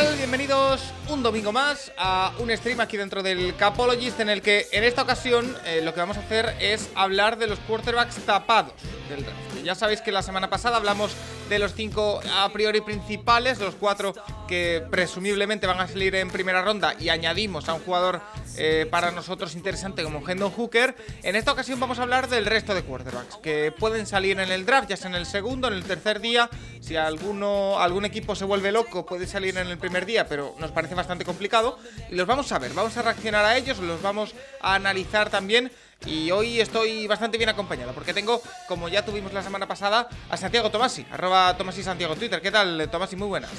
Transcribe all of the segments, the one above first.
Bienvenidos un domingo más a un stream aquí dentro del Capologist en el que en esta ocasión eh, lo que vamos a hacer es hablar de los quarterbacks tapados del draft. Ya sabéis que la semana pasada hablamos de los cinco a priori principales, los cuatro que presumiblemente van a salir en primera ronda y añadimos a un jugador eh, para nosotros interesante como Hendon Hooker. En esta ocasión vamos a hablar del resto de quarterbacks que pueden salir en el draft, ya sea en el segundo, en el tercer día. Si alguno, algún equipo se vuelve loco, puede salir en el primer día, pero nos parece bastante complicado. Y los vamos a ver, vamos a reaccionar a ellos, los vamos a analizar también. Y hoy estoy bastante bien acompañado porque tengo, como ya tuvimos la semana pasada, a Santiago Tomasi, arroba Tomasi Santiago en Twitter. ¿Qué tal, Tomasi? Muy buenas.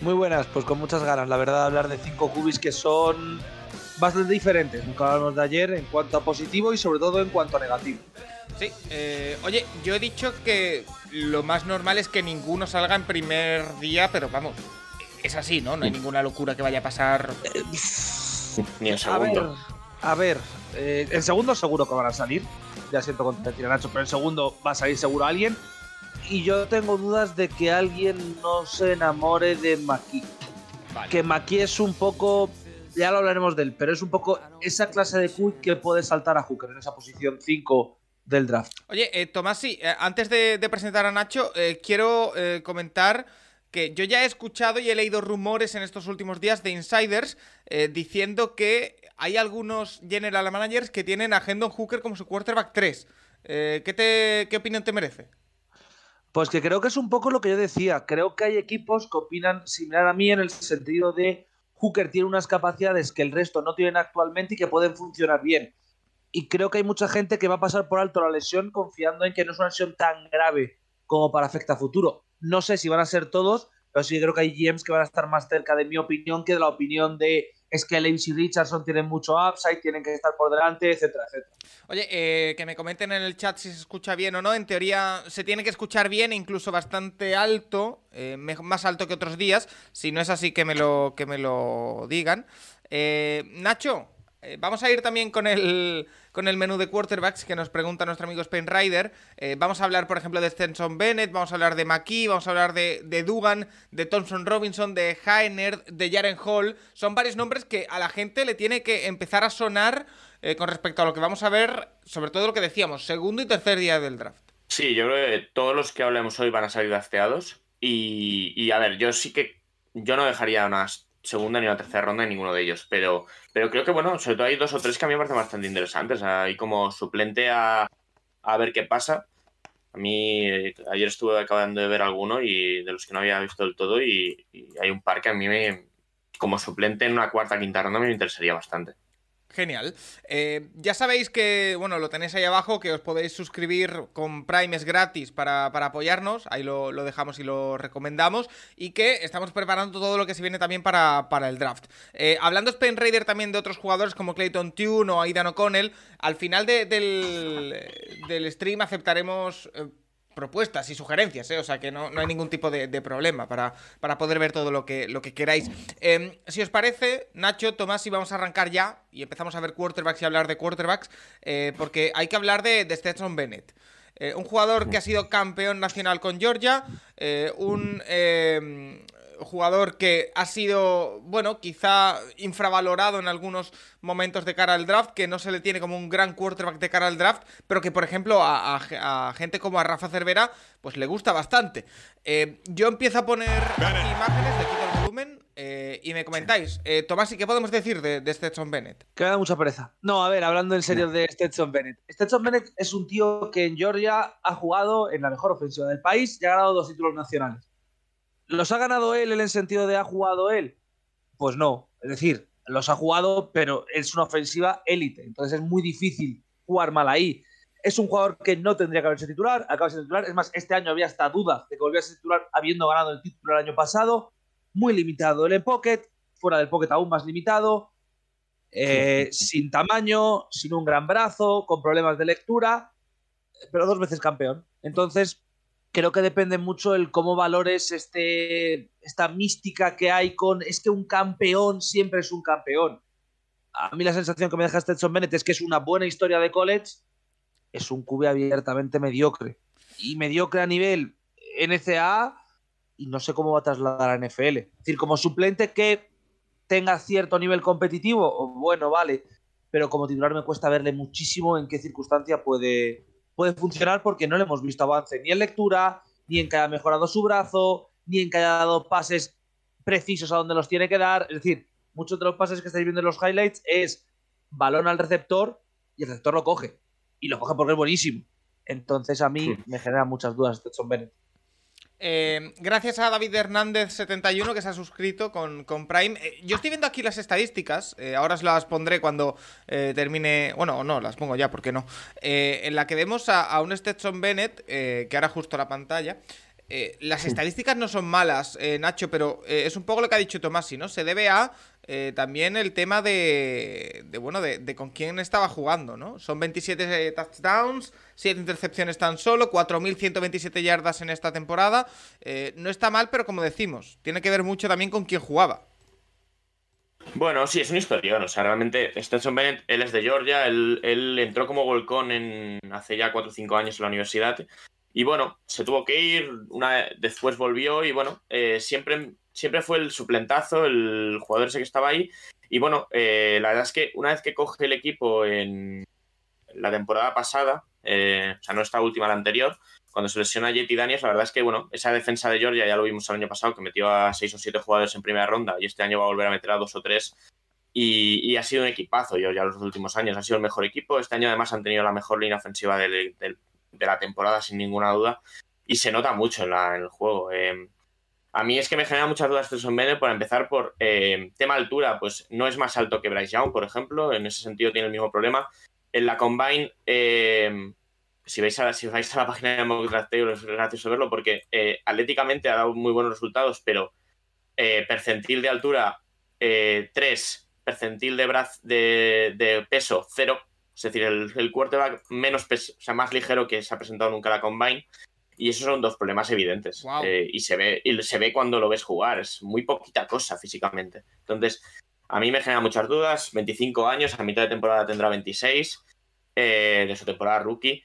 Muy buenas, pues con muchas ganas, la verdad, de hablar de cinco cubis que son bastante diferentes. Nunca hablamos de ayer en cuanto a positivo y sobre todo en cuanto a negativo. Sí, eh, oye, yo he dicho que lo más normal es que ninguno salga en primer día, pero vamos, es así, ¿no? No hay ninguna locura que vaya a pasar. Ni el A ver, segundo. A ver, eh, el segundo seguro que van a salir. Ya siento contentar a Nacho, pero el segundo va a salir seguro alguien. Y yo tengo dudas de que alguien no se enamore de Maki. Que Maki es un poco. Ya lo hablaremos de él, pero es un poco esa clase de quick que puede saltar a Hooker en esa posición 5 del draft. Oye, eh, Tomás, sí, eh, antes de, de presentar a Nacho, eh, quiero comentar que yo ya he escuchado y he leído rumores en estos últimos días de insiders eh, diciendo que hay algunos general managers que tienen a Hendon Hooker como su quarterback 3. Eh, ¿qué, te, ¿Qué opinión te merece? Pues que creo que es un poco lo que yo decía. Creo que hay equipos que opinan similar a mí en el sentido de Hooker tiene unas capacidades que el resto no tienen actualmente y que pueden funcionar bien. Y creo que hay mucha gente que va a pasar por alto la lesión confiando en que no es una lesión tan grave como para afectar a futuro. No sé si van a ser todos, pero sí creo que hay GMs que van a estar más cerca de mi opinión que de la opinión de es que Levis y Richardson tienen mucho upside, tienen que estar por delante, etcétera, etcétera. Oye, eh, que me comenten en el chat si se escucha bien o no. En teoría se tiene que escuchar bien, incluso bastante alto, eh, más alto que otros días. Si no es así, que me lo, que me lo digan. Eh, Nacho, eh, vamos a ir también con el, con el menú de quarterbacks que nos pregunta nuestro amigo Spain Rider. Eh, vamos a hablar, por ejemplo, de Stenson Bennett, vamos a hablar de McKee, vamos a hablar de, de Dugan, de Thompson Robinson, de Hainer, de Jaren Hall. Son varios nombres que a la gente le tiene que empezar a sonar eh, con respecto a lo que vamos a ver, sobre todo lo que decíamos, segundo y tercer día del draft. Sí, yo creo que todos los que hablemos hoy van a salir drafteados. Y, y, a ver, yo sí que. Yo no dejaría una segunda ni una tercera ronda en ninguno de ellos. Pero, pero creo que, bueno, sobre todo hay dos o tres que a mí me parecen bastante interesantes. Hay como suplente a, a ver qué pasa. A mí, eh, ayer estuve acabando de ver alguno y de los que no había visto del todo. Y, y hay un par que a mí me. Como suplente en una cuarta quinta ronda me interesaría bastante. Genial. Eh, ya sabéis que, bueno, lo tenéis ahí abajo, que os podéis suscribir con Primes gratis para, para apoyarnos. Ahí lo, lo, dejamos y lo recomendamos. Y que estamos preparando todo lo que se viene también para, para el draft. Eh, hablando Spain Raider también de otros jugadores como Clayton Tune o Aidan O'Connell, al final de, del, del stream aceptaremos. Eh, propuestas y sugerencias, ¿eh? o sea que no, no hay ningún tipo de, problema para, para poder ver todo lo que, lo que queráis. Eh, si os parece, Nacho, Tomás, y vamos a arrancar ya y empezamos a ver quarterbacks y hablar de quarterbacks, eh, porque hay que hablar de, de Stetson Bennett. Eh, un jugador que ha sido campeón nacional con Georgia, eh, un jugador que ha sido, bueno, quizá infravalorado en algunos momentos de cara al draft, que no se le tiene como un gran quarterback de cara al draft, pero que, por ejemplo, a, a, a gente como a Rafa Cervera, pues le gusta bastante. Eh, yo empiezo a poner imágenes, le quito el volumen eh, y me comentáis. Eh, Tomás, ¿y qué podemos decir de, de Stetson Bennett? Que me da mucha pereza. No, a ver, hablando en serio de Stetson Bennett. Stetson Bennett es un tío que en Georgia ha jugado en la mejor ofensiva del país y ha ganado dos títulos nacionales. ¿Los ha ganado él en el sentido de ha jugado él? Pues no. Es decir, los ha jugado, pero es una ofensiva élite. Entonces es muy difícil jugar mal ahí. Es un jugador que no tendría que haberse titular, acaba de ser titular. Es más, este año había hasta duda de que volviera a ser titular habiendo ganado el título el año pasado. Muy limitado el pocket, fuera del pocket aún más limitado. Eh, sin tamaño, sin un gran brazo, con problemas de lectura, pero dos veces campeón. Entonces, creo que depende mucho el cómo valores este, esta mística que hay con es que un campeón siempre es un campeón. A mí la sensación que me deja Stetson Bennett es que es una buena historia de college, es un QB abiertamente mediocre. Y mediocre a nivel NCAA y no sé cómo va a trasladar a NFL. Es decir, como suplente que tenga cierto nivel competitivo, bueno, vale, pero como titular me cuesta verle muchísimo en qué circunstancia puede, puede funcionar porque no le hemos visto avance ni en lectura, ni en que haya mejorado su brazo, ni en que haya dado pases precisos a donde los tiene que dar. Es decir, muchos de los pases que estáis viendo en los highlights es balón al receptor y el receptor lo coge. Y lo coge porque es buenísimo. Entonces a mí me genera muchas dudas Stetson Bennett. Eh, gracias a David Hernández71 que se ha suscrito con, con Prime. Eh, yo estoy viendo aquí las estadísticas, eh, ahora os las pondré cuando eh, termine. Bueno, no, las pongo ya, ¿por qué no? En la que vemos a, a un Stetson Bennett, que ahora justo la pantalla. Las estadísticas no son malas, Nacho, pero es un poco lo que ha dicho Tomasi, ¿no? Se debe a eh, también el tema de, de bueno, de, de con quién estaba jugando, ¿no? Son 27 eh, touchdowns, 7 intercepciones tan solo, 4.127 yardas en esta temporada. Eh, no está mal, pero como decimos, tiene que ver mucho también con quién jugaba. Bueno, sí, es una historia. O sea, realmente Stetson Bennett, él es de Georgia, él, entró como volcón en, hace ya 4 o 5 años en la universidad. Y bueno, se tuvo que ir, una, después volvió y bueno, siempre, siempre fue el suplentazo, el jugador ese que estaba ahí. Y bueno, eh, la verdad es que una vez que coge el equipo en la temporada pasada, eh, o sea, no esta última, la anterior, cuando se lesiona JT Daniels, la verdad es que, bueno, esa defensa de Georgia ya lo vimos el año pasado, que metió a seis o siete jugadores en primera ronda y este año va a volver a meter a dos o tres. Y, ha sido un equipazo, Georgia, los últimos años. Ha sido el mejor equipo. Este año, además, han tenido la mejor línea ofensiva de la temporada, sin ninguna duda. Y se nota mucho en el juego. Eh, a mí es que me genera muchas dudas Stetson Bennett, por empezar por eh, tema altura, pues no es más alto que Bryce Young, por ejemplo. En ese sentido tiene el mismo problema. En la Combine, eh, si, vais a la página de Mock es gracioso verlo porque eh, atléticamente ha dado muy buenos resultados, pero eh, percentil de altura 3, percentil de, braz, de, peso 0. Es decir, el, el quarterback menos peso, o sea, más ligero que se ha presentado nunca la Combine. Y esos son dos problemas evidentes. Wow. Eh, y, se ve, y se ve cuando lo ves jugar. Es muy poquita cosa físicamente. Entonces, a mí me genera muchas dudas. 25 años, a mitad de temporada tendrá 26 eh, de su temporada rookie.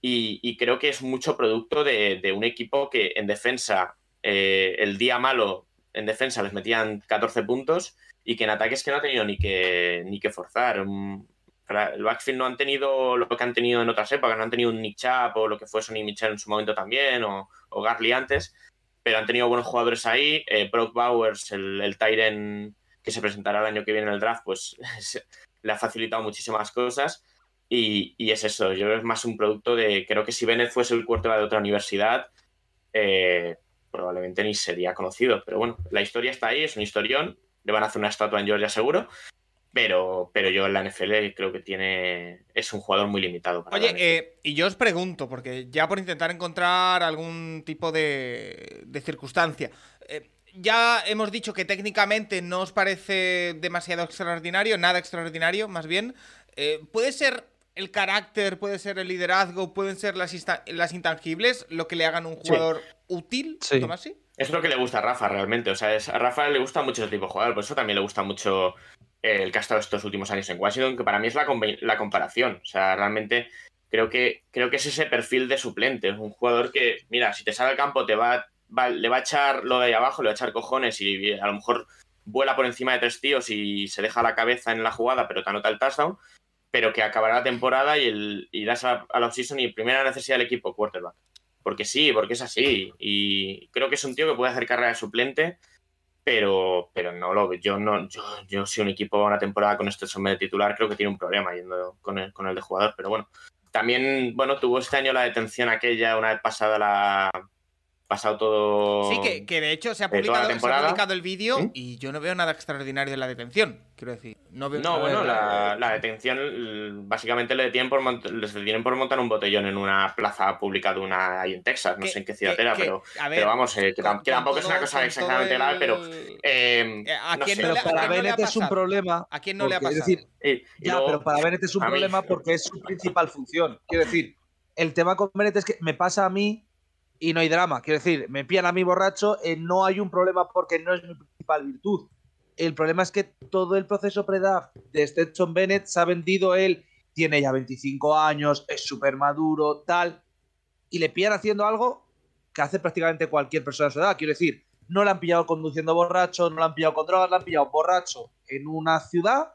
Y, y, creo que es mucho producto de, de un equipo que en defensa, eh, el día malo en defensa les metían 14 puntos y que en ataques que no ha tenido ni que, ni que forzar. Un, el backfield no han tenido lo que han tenido en otras épocas, no han tenido un Nick Chap o lo que fue Sonny Mitchell en su momento también, o, o Garley antes, pero han tenido buenos jugadores ahí. Eh, Brock Bowers, el, el Tyren que se presentará el año que viene en el draft, pues le ha facilitado muchísimas cosas. Y, y, es eso, yo creo que es más un producto de. Creo que si Bennett fuese el cuarto de otra universidad, eh, probablemente ni sería conocido. Pero bueno, la historia está ahí, es un historión. Le van a hacer una estatua en Georgia seguro. Pero, pero yo en la NFL creo que tiene. Es un jugador muy limitado. Para Oye, eh, y yo os pregunto, porque ya por intentar encontrar algún tipo de, de circunstancia. Eh, ya hemos dicho que técnicamente no os parece demasiado extraordinario, nada extraordinario, más bien. Eh, ¿Puede ser el carácter, puede ser el liderazgo, pueden ser las, las intangibles lo que le hagan un jugador sí. útil? Sí. Tomasi? Es lo que le gusta a Rafa realmente. O sea, es, a Rafa le gusta mucho ese tipo de jugador, por eso también le gusta mucho el que ha estado estos últimos años en Washington, que para mí es la, la comparación. O sea, realmente creo que, creo que es ese perfil de suplente. Es un jugador que, mira, si te sale al campo, te va, va, le va a echar lo de ahí abajo, le va a echar cojones y a lo mejor vuela por encima de tres tíos y se deja la cabeza en la jugada, pero te anota el touchdown. Pero que acabará la temporada y el, irás a, a la offseason y primera necesidad del equipo, quarterback. Porque sí, porque es así. Y creo que es un tío que puede hacer carrera de suplente pero, pero no lo yo no yo, yo si un equipo una temporada con este sombrero de titular creo que tiene un problema yendo con el, con el de jugador pero bueno. También bueno tuvo este año la detención aquella una vez pasada la pasado todo sí que, que de hecho se ha publicado, se ha publicado el vídeo ¿Sí? y yo no veo nada extraordinario en la detención quiero decir No, veo- No, bueno, la, la detención básicamente le detienen, por les detienen por montar un botellón en una plaza pública de una ahí en Texas, no que- sé en qué ciudad que- era, que- pero, ver, pero vamos, eh, que, con- tampoco es una cosa exactamente pero el- eh, Eh, ¿a no quién sé. no Pero le- a para quién no le ha Bennett es un pasado? problema. ¿A quién no le ha pasado? Es decir, Y- y ya, luego- pero para Bennett es un mí- problema porque es su principal función. Quiero decir, el tema con Bennett es que me pasa a mí y no hay drama. Quiero decir, me pillan a mí borracho, eh, no hay un problema porque no es mi principal virtud. El problema es que todo el proceso pre-draft de Stetson Bennett se ha vendido él, tiene ya 25 años, es súper maduro, tal, y le pillan haciendo algo que hace prácticamente cualquier persona de su edad. Quiero decir, no le han pillado conduciendo borracho, no le han pillado con drogas, le han pillado borracho en una ciudad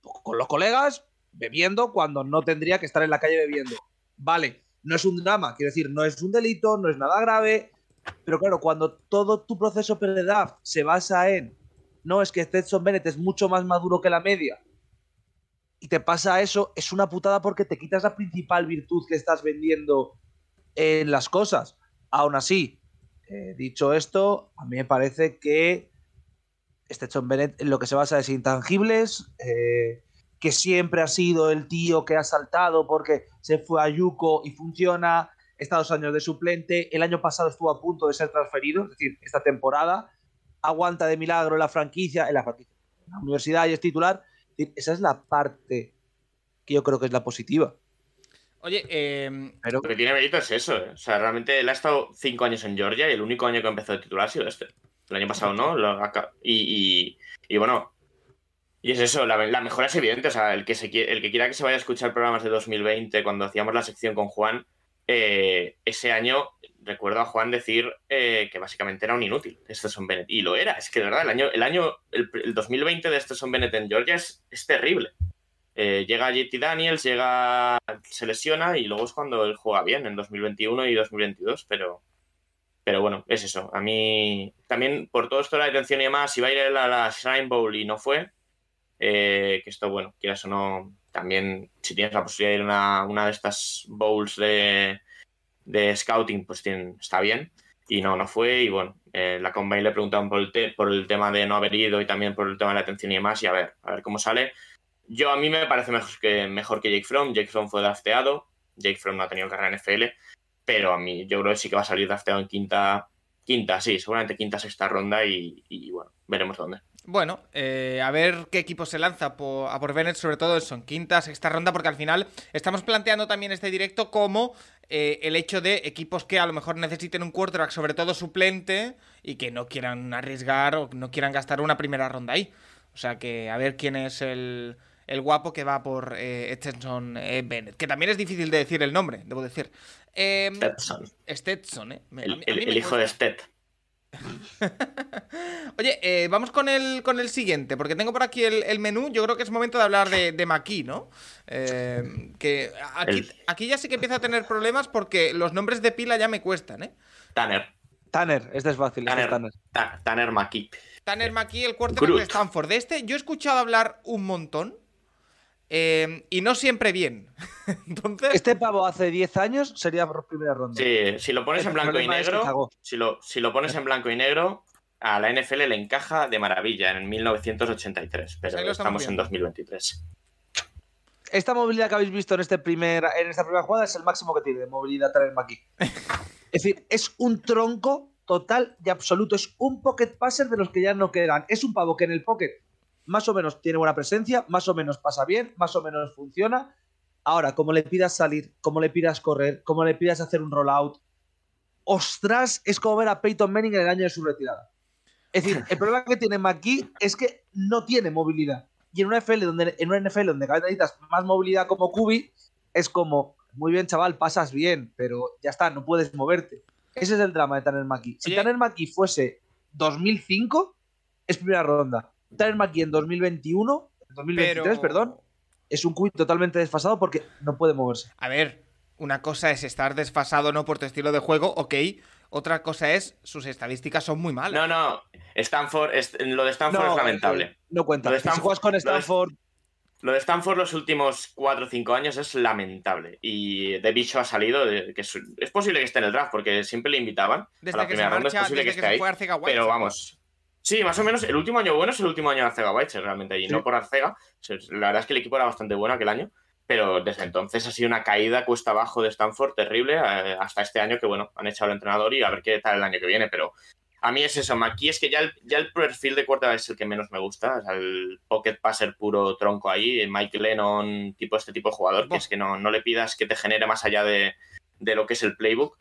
con los colegas bebiendo cuando no tendría que estar en la calle bebiendo. Vale, no es un drama, quiero decir, no es un delito, no es nada grave, pero claro, cuando todo tu proceso pre-draft se basa en no, es que Stetson Bennett es mucho más maduro que la media y te pasa eso, es una putada porque te quitas la principal virtud que estás vendiendo en las cosas. Aún así, eh, dicho esto, a mí me parece que Stetson Bennett en lo que se basa es intangibles, eh, que siempre ha sido el tío que ha saltado porque se fue a Yuko y funciona, está dos años de suplente, el año pasado estuvo a punto de ser transferido, es decir, esta temporada, aguanta de milagro en la franquicia, en la franquicia, en la universidad y es titular. Es decir, Esa es la parte que yo creo que es la positiva. Oye, eh, Pero Lo que tiene mérito es eso, ¿eh? O sea, realmente él ha estado cinco años en Georgia y el único año que empezó de titular ha sido este. El año pasado no. lo y, y, y bueno. Y es eso, la, la mejora es evidente. O sea, el que, se, el que quiera que se vaya a escuchar programas de 2020, cuando hacíamos la sección con Juan, eh, ese año recuerdo a Juan decir eh, que básicamente era un inútil, Stetson Bennett. Y lo era. Es que de verdad, el año, el año, el, el 2020 de Stetson Bennett en Georgia es, es terrible. Eh, llega JT Daniels, llega, se lesiona y luego es cuando él juega bien en 2021 y 2022, pero, pero bueno, es eso. A mí también por todo esto la detención y demás, iba a ir a la Shrine Bowl y no fue, eh, que esto, bueno, quieras o no, también si tienes la posibilidad de ir a una, una de estas bowls de, de scouting, pues está bien. Y no, no fue. Y bueno, eh, la Combine le preguntaban por el, por el tema de no haber ido y también por el tema de la atención y demás. Y a ver, a ver cómo sale. Yo a mí me parece mejor que, mejor que Jake Fromm. Jake Fromm fue drafteado. Jake Fromm no ha tenido carrera en NFL. Pero a mí yo creo que sí que va a salir drafteado en quinta, quinta, sí, seguramente quinta, sexta ronda. Y bueno, veremos dónde. Bueno, eh, a ver qué equipo se lanza por, a por Bennett, sobre todo eso, en quinta, sexta ronda, porque al final estamos planteando también este directo como eh, el hecho de equipos que a lo mejor necesiten un quarterback, sobre todo suplente, y que no quieran arriesgar o no quieran gastar una primera ronda ahí. O sea que a ver quién es el, el guapo que va por eh, Stetson eh, Bennett, que también es difícil de decir el nombre, debo decir. Eh, Stetson, Stetson, ¿eh? Me- a el, mí- a el- mí me el hijo de. Stet. Oye, eh, vamos con el, con el siguiente, porque tengo por aquí el, el menú. Yo creo que es momento de hablar de, de Maki, ¿no? Eh, que aquí, El- aquí ya sí que empieza a tener problemas porque los nombres de pila ya me cuestan, ¿eh? Tanner. Tanner, este es fácil, este es Tanner, Tanner. Ta- Tanner McKee. Tanner Maki, el Groot. de Stanford. De este yo he escuchado hablar un montón eh, y no siempre bien. Entonces, Este pavo hace 10 años sería por primera ronda. Sí, si lo pones en blanco y negro, si lo, si lo pones en blanco y negro, a la NFL le encaja de maravilla en 1983, pero ahí lo estamos estamos en viendo. 2023. Esta movilidad que habéis visto en, este primer, en esta primera jugada es el máximo que tiene de movilidad Tanner McKee. es decir, es un tronco total y absoluto. Es un pocket passer de los que ya no quedan. Es un pavo que en el pocket más o menos tiene buena presencia, más o menos pasa bien, más o menos funciona. Ahora, como le pidas salir, como le pidas correr, como le pidas hacer un rollout, ostras, es como ver a Peyton Manning en el año de su retirada. Es decir, el problema que tiene McGee es que no tiene movilidad. Y en una NFL donde, en una NFL donde cada vez necesitas más movilidad como Kubi, es como, muy bien, chaval, pasas bien, pero ya está, no puedes moverte. Ese es el drama de Tanner McGee. Si. Tanner McGee fuese 2005, es primera ronda. Tanner McGee en 2021, 2023, pero- perdón, es un Kubi totalmente desfasado porque no puede moverse. a ver, una cosa es estar desfasado no por tu estilo de juego, ok. Otra cosa es sus estadísticas son muy malas. No, no, Stanford, lo de Stanford es lamentable. eh, No cuenta. Lo de Si Stanford- juegas con lo de- Stanford, Lo de Stanford los últimos 4 o 5 años es lamentable. Y de bicho ha salido, de- que es, es posible que esté en el draft, porque siempre le invitaban Desde a la que se primera ronda, es marcha, posible desde que que esté se ahí. fue White. Pero vamos, Sí, más o menos. El último año bueno es el último año de Arcega Bytes, realmente allí, Sí. no por Arcega. La verdad es que el equipo era bastante bueno aquel año, pero desde entonces ha sido una caída cuesta abajo de Stanford terrible eh, hasta este año que, bueno, han echado al entrenador y a ver qué tal el año que viene, pero a mí es eso, aquí es que ya el, ya el perfil de quarterback es el que menos me gusta, o sea, el pocket passer puro tronco ahí, el Mike Lennon, tipo este tipo de jugador, que es que no, no le pidas que te genere más allá de, de lo que es el playbook.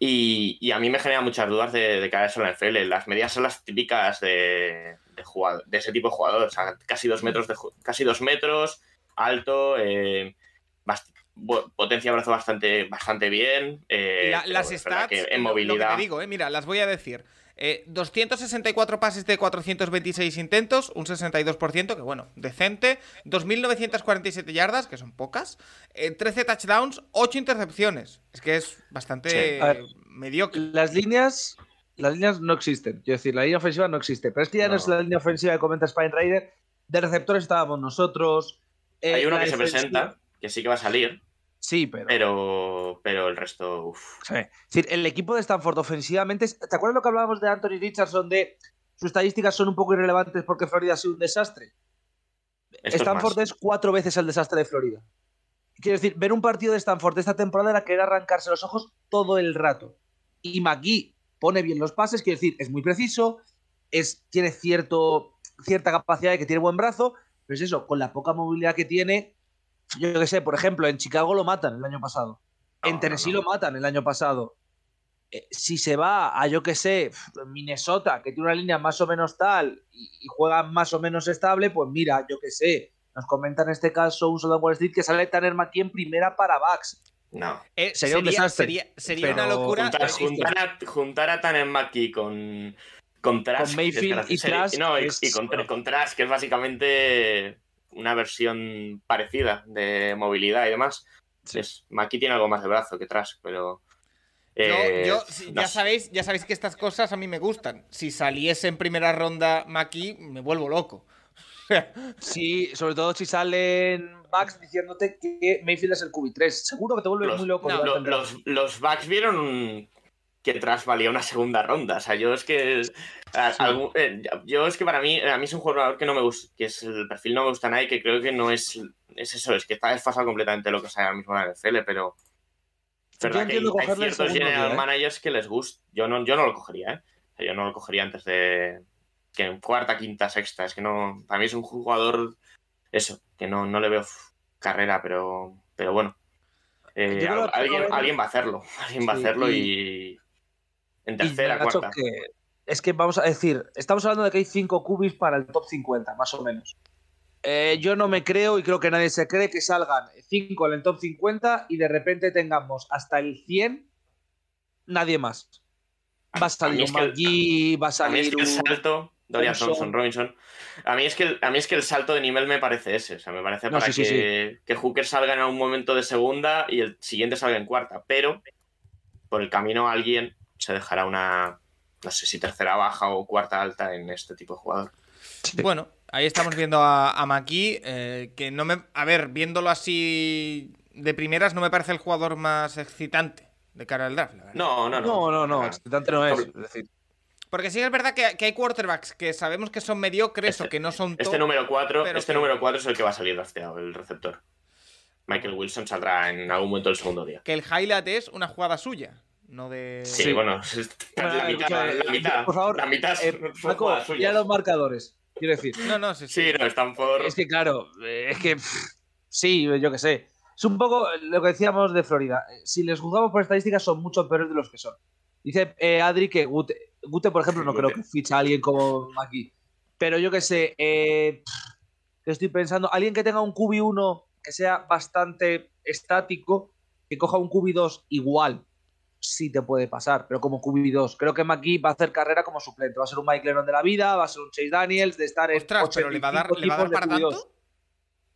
Y, y a mí me genera muchas dudas de, de cara a eso en la NFL. Las medidas son las típicas de, de, jugador- de ese tipo de jugador. O sea, casi dos metros, de, casi dos metros alto, eh, potencia de brazo bastante, bastante bien. eh, la- las stats, que en movilidad. Lo que te digo, eh, mira, las voy a decir. Eh, 264 pases de 426 intentos, un 62%, que bueno, decente. 2.947 yardas, que son pocas. eh, 13 touchdowns, 8 intercepciones. Es que es bastante Sí. A ver, mediocre. Las líneas, las líneas no existen. Quiero decir, la línea ofensiva no existe. Pero es que ya no, No. es la línea ofensiva que comenta Spine Rider. De receptores estábamos nosotros. eh, Hay uno que se presenta, que sí que va a salir, Sí, pero. pero, pero el resto. uf. Sí. Es decir, el equipo de Stanford ofensivamente. es- ¿Te acuerdas lo que hablábamos de Anthony Richardson? De sus estadísticas son un poco irrelevantes porque Florida ha sido un desastre. Esto Stanford es, cuatro veces el desastre de Florida. Quiero decir, ver un partido de Stanford de esta temporada era querer arrancarse los ojos todo el rato. Y McGee pone bien los pases, quiero decir, es muy preciso, es, tiene cierto, cierta capacidad de que tiene buen brazo, pero es eso, con la poca movilidad que tiene, yo qué sé, por ejemplo, en Chicago lo matan el año pasado. No, en no, Tennessee no. lo matan el año pasado. Eh, si se va a, yo qué sé, Minnesota, que tiene una línea más o menos tal y, y juega más o menos estable, pues mira, yo qué sé. Nos comenta en este caso un soldado Wall Street que sale Tanner McKee en primera para Bucks. No. Eh, sería un desastre. Sería, sería Pero una locura. Juntar, Eh, juntar a, juntar a Tannen Mackie con, con Trask. Con Mayfield y Trask No, y, es- y con, bueno. con Trask, que es básicamente una versión parecida de movilidad y demás. Es, Mackie tiene algo más de brazo que Trask, pero. Eh, yo- sí, no ya sabéis, ya sabéis que estas cosas a mí me gustan. Si saliese en primera ronda Maki, me vuelvo loco. Sí, sobre todo si salen Bucks diciéndote que Mayfield es el QB3. Seguro que te vuelves Los, muy loco. no, lo- los, los Bucks vieron que Trask valía una segunda ronda. O sea, yo es que. a- Sí. algún- eh, yo es que para mí, a mí es un jugador que no me gusta, que es el perfil no me gusta nada y que creo que no es. Es eso, es que está desfasado completamente lo que sale ahora mismo en la NFL, pero. Yo verdad que hay, ciertos segundo general día, ¿eh? managers que les gusta. Yo no, yo no lo cogería, ¿eh? O sea, yo no lo cogería antes de. Que en cuarta, quinta, sexta. Es que no. Para mí es un jugador. Eso, que no, no le veo carrera, pero. Pero bueno. Eh, al- alguien, va a haber- alguien va a hacerlo. Alguien va a Sí, hacerlo y- y. En tercera, cuarta. que es que vamos a decir, estamos hablando de que hay 5 cubis para el top 50, más o menos. Eh, yo no me creo y creo que nadie se cree que salgan 5 en el top 50 y de repente tengamos hasta el 100 nadie más. Va a salir un McGee, va a A mí es salir un... salto, Dorian Thompson. Robinson, a mí, es que el, a mí es que el salto de nivel me parece ese. O sea, me parece No, para sí, sí, que, que Hooker salga en algún momento de segunda y el siguiente salga en cuarta. Pero por el camino alguien se dejará una, no sé si tercera baja o cuarta alta en este tipo de jugador. Bueno, ahí estamos viendo a, a Maki, eh, que no me... A ver, viéndolo así de primeras, no me parece el jugador más excitante de cara al draft, la verdad. No, no, no. No, no, no, excitante no es. Sobre- es decir, Porque sí es verdad que, que hay quarterbacks que sabemos que son mediocres Este- o que no son top. Este número 4 pero este que- número cuatro es el que va a salir drafteado, el receptor. Michael Wilson saldrá en algún momento del segundo día. Que el highlight es una jugada suya, no de... Sí, Sí. bueno, Bueno, la, mitad, la mitad, por favor, la mitad eh, Paco, ya los marcadores. Quiero decir, No, no, sí, sí. Sí, no, están por. Es que claro, eh, es que pff, sí, yo qué sé. Es un poco lo que decíamos de Florida. Si les juzgamos por estadísticas, son mucho peores de los que son. Dice eh, Adri que Gute, Gute, por ejemplo, no Gute. creo que ficha a alguien como aquí. Pero yo qué sé, eh, que estoy pensando, alguien que tenga un QB1 que sea bastante estático, que coja un QB2 igual, sí te puede pasar, pero como QB2. Creo que McGee va a hacer carrera como suplente. Va a ser un Mike Lennon de la vida, va a ser un Chase Daniels de estar en Ostras, pero ¿le va a dar, 85 ¿le va a dar para QB2. tanto?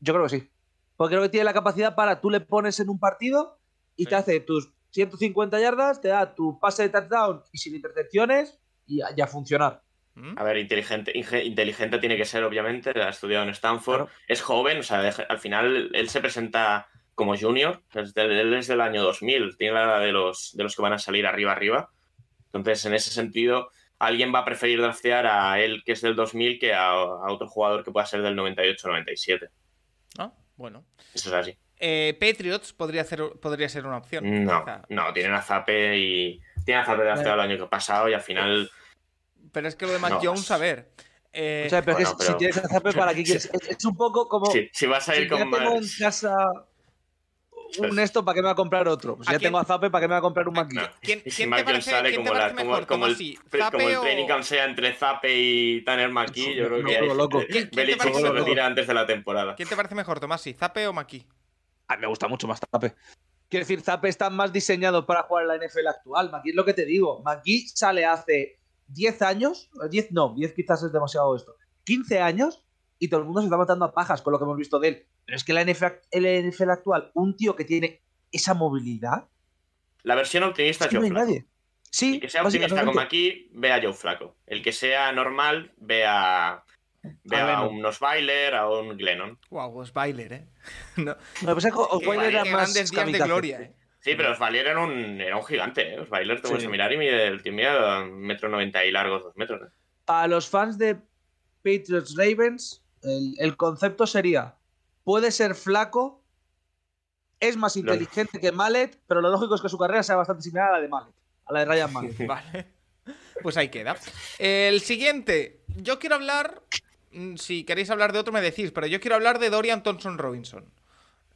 Yo creo que sí. Porque creo que tiene la capacidad para tú le pones en un partido y Sí. te hace tus 150 yardas, te da tu pase de touchdown y sin intercepciones y ya, ya funcionar. ¿Mm? A ver, inteligente, inteligente tiene que ser, obviamente. Ha estudiado en Stanford. Claro. Es joven, o sea, al final él se presenta como junior. él es del año 2000, tiene la edad de los, de los que van a salir arriba, arriba. Entonces, en ese sentido, alguien va a preferir draftear a él que es del 2000 que a, a otro jugador que pueda ser del 98-97. Ah, bueno. Eso es así. Eh, Patriots podría, ser, podría ser una opción. No, quizá. no, tienen a Zape y. Tienen a Zape drafteado el año que pasado y al final. Pero es que lo de Mac No. Jones, a ver. eh, O sea, pero es bueno, que pero- si tienes a Zappe, ¿para qué quieres? Es, es un poco como. Sí, si vas a ir con en casa un esto, ¿para qué me va a comprar otro? Pues ¿A ya quién- tengo a Zappe, ¿para qué me va a comprar un ¿A Maquillo? ¿Quién, quién Mac te parece, sale quién te como, la- parece como- mejor, como el, Tomasi? como ¿Zape el o- training camp sea entre Zape y Tanner McKee, yo creo que Loco, loco. ¿Quién- te se mejor? retira antes de la temporada. ¿Quién te parece mejor, Tomasi? ¿Zape o Maki? A mí me gusta mucho más Zappe. Quiero decir, Zappe está más diseñado para jugar en la NFL actual. Maki es lo que te digo. Maki sale hace 10 años, 10 no, 10 quizás es demasiado esto. 15 años y todo el mundo se está matando a pajas con lo que hemos visto de él. Pero es que la NFL, la NFL actual, un tío que tiene esa movilidad, La versión optimista es que no Joe hay Flacco. nadie. Sí, El que sea optimista como aquí, ve a Joe Flaco. El que sea normal, ve a, ve A un Osweiler, a un Glennon. Wow, Osweiler, ¿eh? no, No, pues Osweiler era más grandes días de gloria, ¿eh? Sí, pero Osweiler era un, era un gigante, ¿eh? Osweiler te Sí. puedes mirar y mide el tío mide metro noventa y largos, dos metros. ¿eh? Para los fans de Patriots Ravens, el, el concepto sería: puede ser flaco, es más inteligente que Mallet, pero lo lógico es que su carrera sea bastante similar a la de Mallet, a la de Ryan Mallet. Vale. Pues ahí queda. El siguiente. Yo quiero hablar. mm, Si queréis hablar de otro, me decís, pero yo quiero hablar de Dorian Thompson Robinson.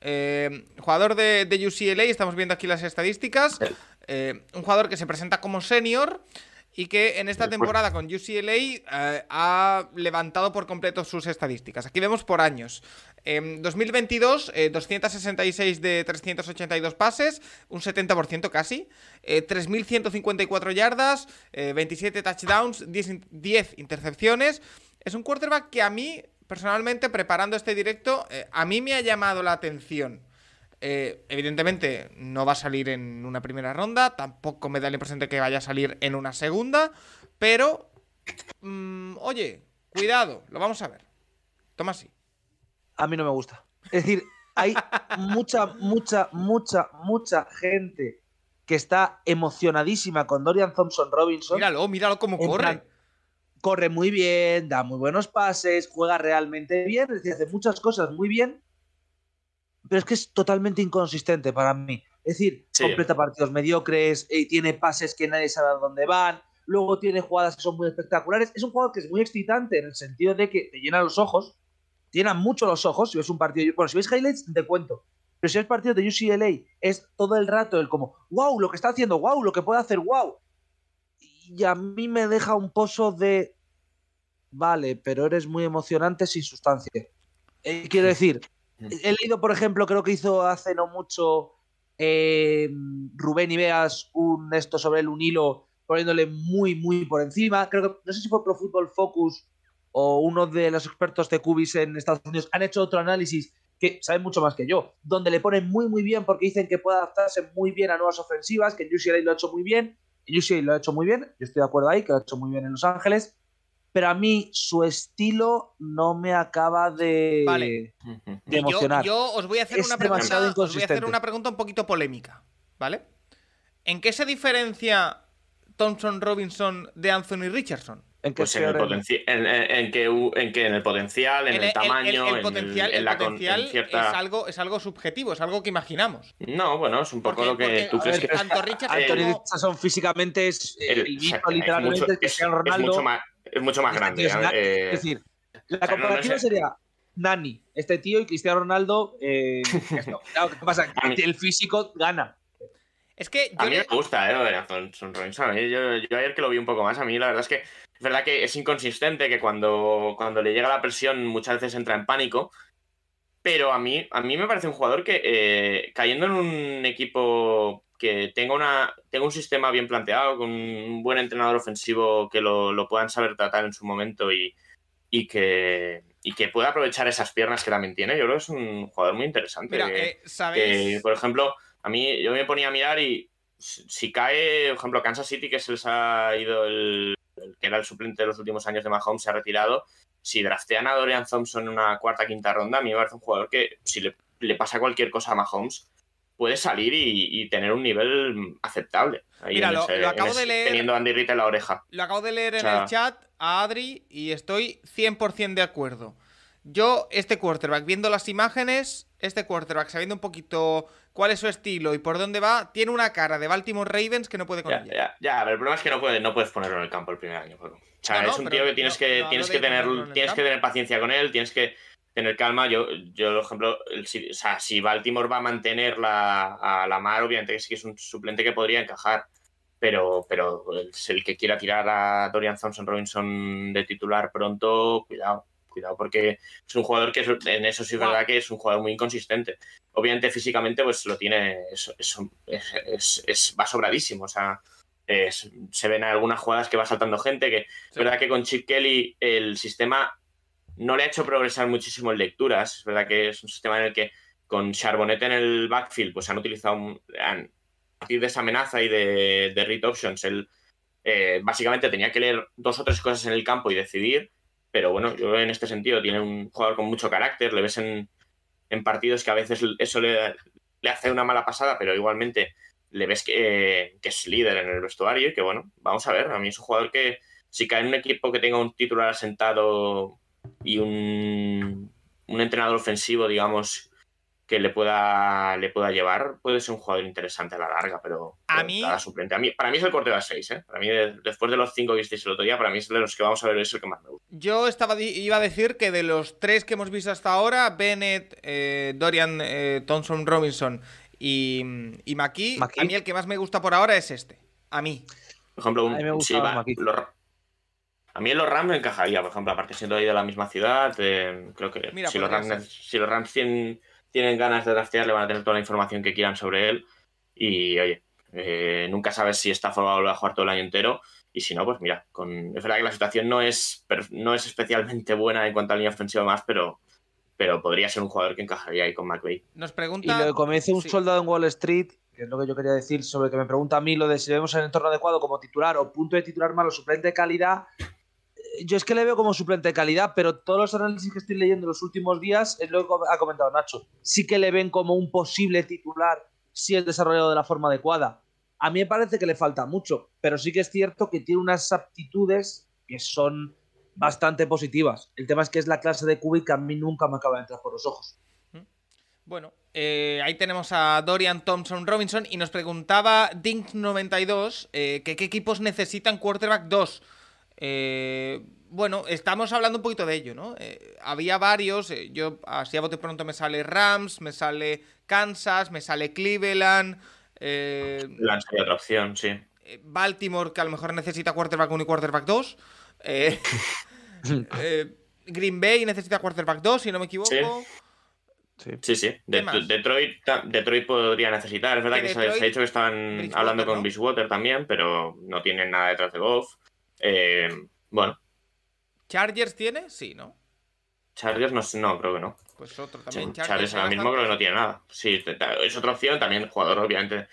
Eh, jugador de, de UCLA, estamos viendo aquí las estadísticas. Eh, un jugador que se presenta como senior y que en esta temporada con UCLA eh, ha levantado por completo sus estadísticas. Aquí vemos por años. En 2022, eh, 266 de 382 pases, un 70% casi, eh, 3.154 yardas, eh, 27 touchdowns, 10, in- 10 intercepciones. Es un quarterback que a mí, personalmente, preparando este directo, eh, a mí me ha llamado la atención. Eh, evidentemente no va a salir en una primera ronda, tampoco me da la impresión de que vaya a salir en una segunda, pero mm, oye, cuidado, lo vamos a ver. Toma así. A mí no me gusta. Es decir, hay mucha, mucha, mucha, mucha gente que está emocionadísima con Dorian Thompson Robinson. Míralo, míralo cómo corre. plan, corre muy bien, da muy buenos pases, juega realmente bien, es decir, hace muchas cosas muy bien, pero es que es totalmente inconsistente para mí. Es decir, Sí. completa partidos mediocres, eh, tiene pases que nadie sabe a dónde van, luego tiene jugadas que son muy espectaculares. Es un jugador que es muy excitante en el sentido de que te llena los ojos, te llena mucho los ojos. Si ves un partido, bueno, si ves highlights, te cuento. Pero si ves partidos de UCLA, es todo el rato el como, wow, lo que está haciendo, wow, lo que puede hacer, wow y a mí me deja un pozo de vale, pero eres muy emocionante sin sustancia. Eh, quiero decir, he leído, por ejemplo, creo que hizo hace no mucho eh, Rubén Ibeas un esto sobre él, un hilo poniéndole muy, muy por encima. Creo que no sé si fue Pro Football Focus o uno de los expertos de Cubis en Estados Unidos han hecho otro análisis que saben mucho más que yo, donde le ponen muy, muy bien porque dicen que puede adaptarse muy bien a nuevas ofensivas, que UCLA lo ha hecho muy bien, en UCLA lo ha hecho muy bien, yo estoy de acuerdo ahí, que lo ha hecho muy bien en Los Ángeles, pero a mí su estilo no me acaba de, Vale. De emocionar. Yo, yo os voy a hacer Es una pregunta. Os voy a hacer una pregunta un poquito polémica, ¿vale? ¿En qué se diferencia Thompson Robinson de Anthony Richardson? ¿En qué Pues en, el en, en- en que, en que en el potencial, en el, tamaño, el en, potencial, en el la con- potencial en cierta... es, algo, es algo subjetivo, es algo que imaginamos. No, bueno, es un poco Porque- lo que porque, tú crees ver, que... tanto Richardson el- Anthony Richardson físicamente es eh, el- el, o sea, mito, es literalmente, mucho- de Cristiano es- es Ronaldo. mucho más, es mucho más Este grande. es eh, Es decir, la sea, no- no comparativa sé. sería Nani, este tío y Cristiano Ronaldo. Eh, esto. Claro, ¿qué pasa? El físico gana. Es que A mí le- me gusta, ¿eh? Lo Son, son Robinson. ¿eh? Yo, yo ayer que lo vi un poco más, a mí la verdad es que es verdad que es inconsistente, que cuando, cuando le llega la presión muchas veces entra en pánico. Pero a mí, a mí me parece un jugador que eh, cayendo en un equipo que tenga, una, tenga un sistema bien planteado, con un buen entrenador ofensivo que lo, lo puedan saber tratar en su momento y, y, que, y que pueda aprovechar esas piernas que también tiene, yo creo que es un jugador muy interesante. Mira, que- eh, ¿sabéis? que, por ejemplo, a mí yo me ponía a mirar y si si cae, por ejemplo, Kansas City, que se les ha ido el, el que era el suplente de los últimos años de Mahomes, se ha retirado. Si draftean a Dorian Thompson en una cuarta quinta ronda, a mí me parece un jugador que si le, le pasa cualquier cosa a Mahomes, puede salir y, y tener un nivel aceptable. Ahí Mira, lo- ese- lo acabo de leer. Teniendo a Andy Reid en la oreja. Lo acabo de leer en O sea- el chat a Adri y estoy 100% de acuerdo. Yo, este quarterback, viendo las imágenes, este quarterback, sabiendo un poquito cuál es su estilo y por dónde va, tiene una cara de Baltimore Ravens que no puede con Ya, ella. ya, ya, pero el problema es que no, puede, no puedes ponerlo en el campo el primer año. Paco. O sea, No, es un pero tío que tienes que, tienes que tener, tienes que tener paciencia con él, tienes que tener calma. Yo, yo por ejemplo, si, o sea, si Baltimore va a mantener la, a la mar, obviamente que sí que es un suplente que podría encajar. Pero, pero el, el que quiera tirar a Dorian Thompson Robinson de titular pronto, cuidado, cuidado, porque es un jugador que es- en eso sí es verdad que es un jugador muy inconsistente. Obviamente físicamente pues lo tiene, es, es- va sobradísimo, o sea, se ven algunas jugadas que va saltando gente, que es verdad que con Chip Kelly el sistema no le ha hecho progresar muchísimo en lecturas, es verdad que es un sistema en el que con Charbonnet en el backfield pues han utilizado, un- han- a partir de esa amenaza y de, de read options, él eh, básicamente tenía que leer dos o tres cosas en el campo y decidir, pero bueno, yo en este sentido tiene un jugador con mucho carácter, le ves en, en partidos que a veces eso le, le hace una mala pasada, pero igualmente le ves que, que es líder en el vestuario y que bueno, vamos a ver, a mí es un jugador que si cae en un equipo que tenga un titular asentado y un, un entrenador ofensivo, digamos, que le pueda, le pueda llevar, puede ser un jugador interesante a la larga, pero, A pero mí- cada suplente. A mí, para mí es el corte de las 6, ¿eh? Para mí, de- después de los 5 que visteis el otro día, para mí es de los que vamos a ver, es el que más me gusta. Yo estaba iba a decir que de los tres que hemos visto hasta ahora, Bennett, eh, Dorian eh, Thompson Robinson y, y McKee, McKee. a mí el que más me gusta por ahora es este. A mí. Por ejemplo, un, A mí me gusta sí, va, Maquis. A mí en los Rams me encajaría, por ejemplo, aparte siendo ahí de la misma ciudad, eh, creo que Mira, si, los Rams, ser. si los Rams tienen, tienen ganas de draftear, le van a tener toda la información que quieran sobre él. Y oye, eh, nunca sabes si está va a jugar todo el año entero. Y si no, pues mira, con... es verdad que la situación no es, no es especialmente buena en cuanto a línea ofensiva más, pero, pero podría ser un jugador que encajaría ahí con McVeigh. Nos Y pregunta. lo que comience un Sí. soldado en Wall Street, que es lo que yo quería decir, sobre que me pregunta a mí lo de si vemos en el entorno adecuado como titular o punto de titular malo, suplente de calidad. Yo es que le veo como suplente de calidad, pero todos los análisis que estoy leyendo en los últimos días es lo que ha comentado Nacho. Sí que le ven como un posible titular si es desarrollado de la forma adecuada. A mí me parece que le falta mucho, pero sí que es cierto que tiene unas aptitudes que son bastante positivas. El tema es que es la clase de QB que a mí nunca me acaba de entrar por los ojos. Bueno, eh, ahí tenemos a Dorian Thompson Robinson y nos preguntaba Dink92 eh, que qué equipos necesitan quarterback 2. Eh, bueno, estamos hablando un poquito de ello, ¿no? Eh, había varios, eh, yo así a bote pronto me sale Rams, me sale Kansas, me sale Cleveland, eh, La otra opción, sí. Baltimore, que a lo mejor necesita quarterback 1 y quarterback 2. eh, eh, Green Bay necesita quarterback 2, si no me equivoco. Sí. Sí, sí. Detroit, Detroit podría necesitar. Es verdad Que se- Detroit- se ha dicho que estaban Bridgewater, hablando con ¿no? Bridgewater también, pero no tienen nada detrás de Goff. Eh, bueno, ¿Chargers tiene? Sí, ¿no? Chargers no, no, creo que no. Pues otro también. Chargers, ahora mismo bastante. creo que no tiene nada. Sí, es otra opción. También el jugador, obviamente. Al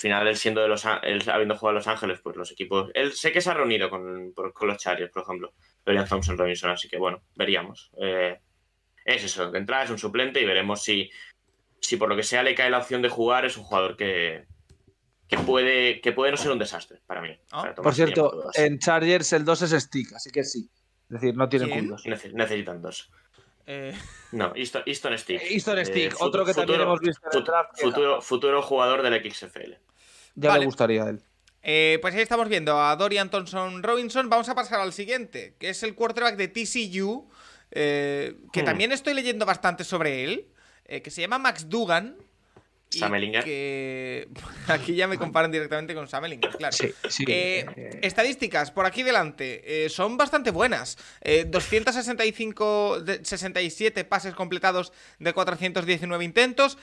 final, él siendo de los él habiendo jugado a Los Ángeles, pues los equipos. Él sé que se ha reunido con, por- con los Chargers, por ejemplo. Dorian Thompson Robinson, así que bueno, veríamos. Eh, es eso, de entrada es un suplente y veremos si, si por lo que sea le cae la opción de jugar, es un jugador que, que puede, que puede no ser un desastre para mí. Ah. para Por cierto, tiempo, en Chargers el 2 es stick, así que sí. Es decir, no tiene ¿Quién? cuidos. Nece- necesitan dos. Eh, No, Easton, Easton Stick. Easton Eh, Stick, otro que también hemos visto en el draft, Futuro, futuro jugador del XFL. Ya Vale. le gustaría a él. eh, pues ahí estamos viendo a Dorian Thompson Robinson. Vamos a pasar al siguiente, que es el quarterback de TCU, eh, que Hmm. también estoy leyendo bastante sobre él, eh, que se llama Max Dugan. Que aquí ya me comparan directamente con Sam Ehlinger, claro. Sí, sí. Eh, estadísticas por aquí delante eh, son bastante buenas. Eh, 265, de- 67 pases completados de 419 intentos,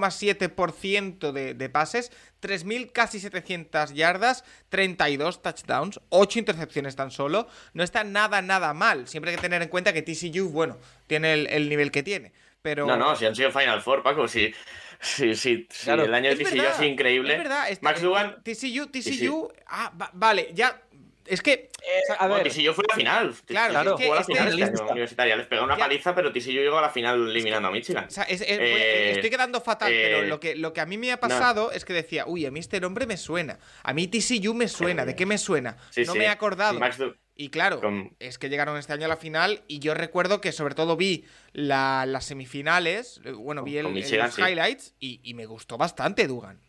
63,7% de, de pases, 3.000 casi 700 yardas, 32 touchdowns, 8 intercepciones tan solo. No está nada, nada mal. Siempre hay que tener en cuenta que TCU, bueno, tiene el, el nivel que tiene. Pero... No, no, si han sido Final Four, Paco, si, si, si, si Claro. el año de Es TCU sido increíble. Es verdad, Max Dugan, TCU, sí. TCU. Ah, va- vale, ya. Es que. o sea, a ver, TCU fue a la final. Claro, TCU es que jugó a la este final es este año lista. universitaria. Les pegó una Ya. paliza, pero TCU llegó a la final eliminando a Michigan. O sea, es- es- Eh, estoy quedando fatal, eh, pero lo que, lo que a mí me ha pasado es que decía, uy, a mí este nombre me suena. A mí TCU me suena. ¿De qué me suena? Sí, no sí. me he acordado. Max Du- Y claro, Con- es que llegaron este año a la final y yo recuerdo que sobre todo vi la- las semifinales, eh, bueno, vi el, el- los sí. highlights y, y me gustó bastante Dugan.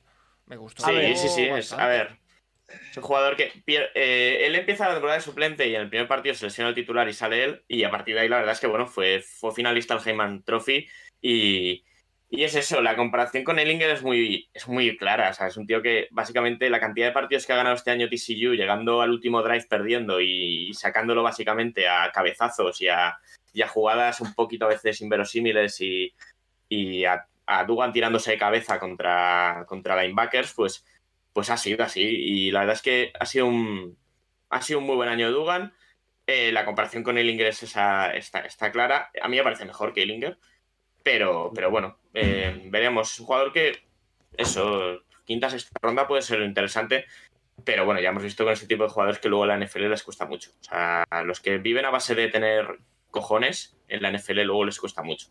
Me gustó. Sí, ver. sí, sí. Es, a ver. Es un jugador que. eh, él empieza la temporada de suplente y en el primer partido se lesiona el titular y sale él. Y a partir de ahí, la verdad es que, bueno, fue, fue finalista al Heyman Trophy. Y, y es eso, la comparación con Ellinger es muy, es muy clara. Es un tío que básicamente la cantidad de partidos que ha ganado este año TCU, llegando al último drive perdiendo y, sacándolo básicamente a cabezazos y a, a jugadas un poquito a veces inverosímiles y, y a, a Dugan tirándose de cabeza contra, contra linebackers, pues, pues ha sido así. Y la verdad es que ha sido un, ha sido un muy buen año de Dugan. Eh, la comparación con Ellinger es esa, está, está clara. A mí me parece mejor que Ellinger. Pero, pero bueno, eh, veremos. Es un jugador que, eso, quinta, sexta ronda puede ser interesante. Pero bueno, ya hemos visto con este tipo de jugadores que luego la NFL les cuesta mucho. O sea, a los que viven a base de tener cojones, en la NFL luego les cuesta mucho.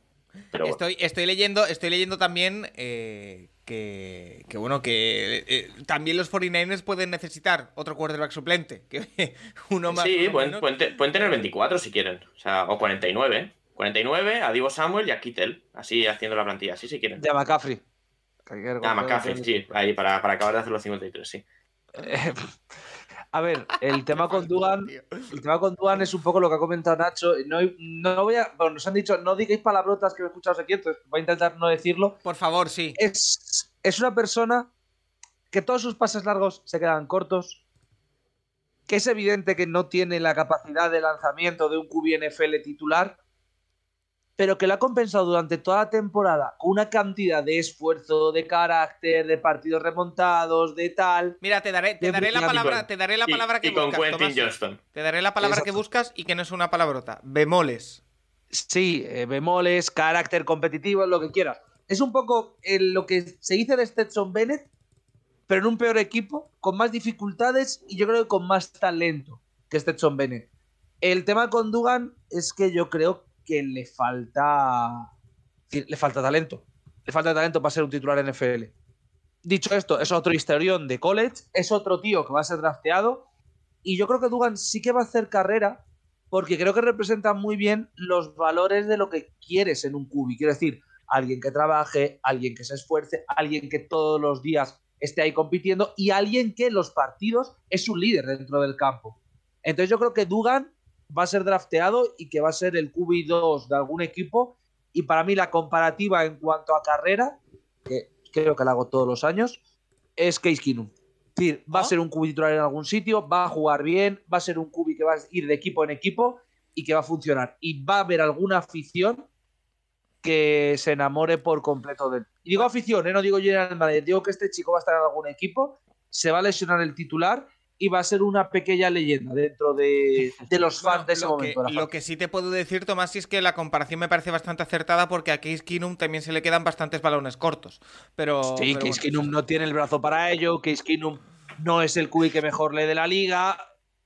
Pero bueno. Estoy, estoy leyendo, estoy leyendo también eh, que, que, bueno, que eh, también los 49ers pueden necesitar otro quarterback suplente. Que uno más. Sí, uno pueden, pueden tener 24 si quieren. O sea, o 49. ¿Eh? 49 a Divo Samuel y a Kittel. Así haciendo la plantilla, así si quieren. de McCaffrey. Ah, McCaffrey, sí, ahí para, para acabar de hacer los 53, sí. Eh, A ver, el tema con Dugan, el tema con Dugan es un poco lo que ha comentado Nacho. No, no voy a, bueno, nos han dicho, no digáis palabrotas que me he escuchado aquí, entonces voy a intentar no decirlo. Por favor, sí. Es, es una persona que todos sus pases largos se quedan cortos, que es evidente que no tiene la capacidad de lanzamiento de un QB NFL titular, pero que lo ha compensado durante toda la temporada con una cantidad de esfuerzo, de carácter, de partidos remontados, de tal. Mira, te daré, te daré la palabra, te daré la Y- palabra que y, con buscas, Quentin Tomás. Johnston. Te daré la palabra que buscas y que no es una palabrota. Bemoles. Sí, eh, bemoles, carácter competitivo, lo que quieras. Es un poco eh, lo que se dice de Stetson Bennett, pero en un peor equipo, con más dificultades y yo creo que con más talento que Stetson Bennett. El tema con Dugan es que yo creo que le falta. Le falta talento. Le falta talento para ser un titular en NFL. Dicho esto, es otro historión de college, es otro tío que va a ser drafteado. Y yo creo que Dugan sí que va a hacer carrera, porque creo que representa muy bien los valores de lo que quieres en un cubi. Quiero decir, alguien que trabaje, alguien que se esfuerce, alguien que todos los días esté ahí compitiendo y alguien que en los partidos es un líder dentro del campo. Entonces yo creo que Dugan va a ser drafteado y que va a ser el QB2 de algún equipo. Y para mí la comparativa en cuanto a carrera, que creo que la hago todos los años, es Case Keenum. Es decir, va a ¿Ah? ser un QB titular en algún sitio, va a jugar bien, va a ser un QB que va a ir de equipo en equipo y que va a funcionar. Y va a haber alguna afición que se enamore por completo de él. Y digo afición, ¿eh? no digo General Manager, digo que este chico va a estar en algún equipo, se va a lesionar el titular y va a ser una pequeña leyenda dentro de, de los fans Bueno, de ese lo, momento. que, la lo que sí te puedo decir, Tomás, es que la comparación me parece bastante acertada porque a Case Keenum también se le quedan bastantes balones cortos. Pero. Sí, pero Case bueno, Keenum no tiene el brazo para ello, Case Keenum no es el QB que mejor lee de la liga,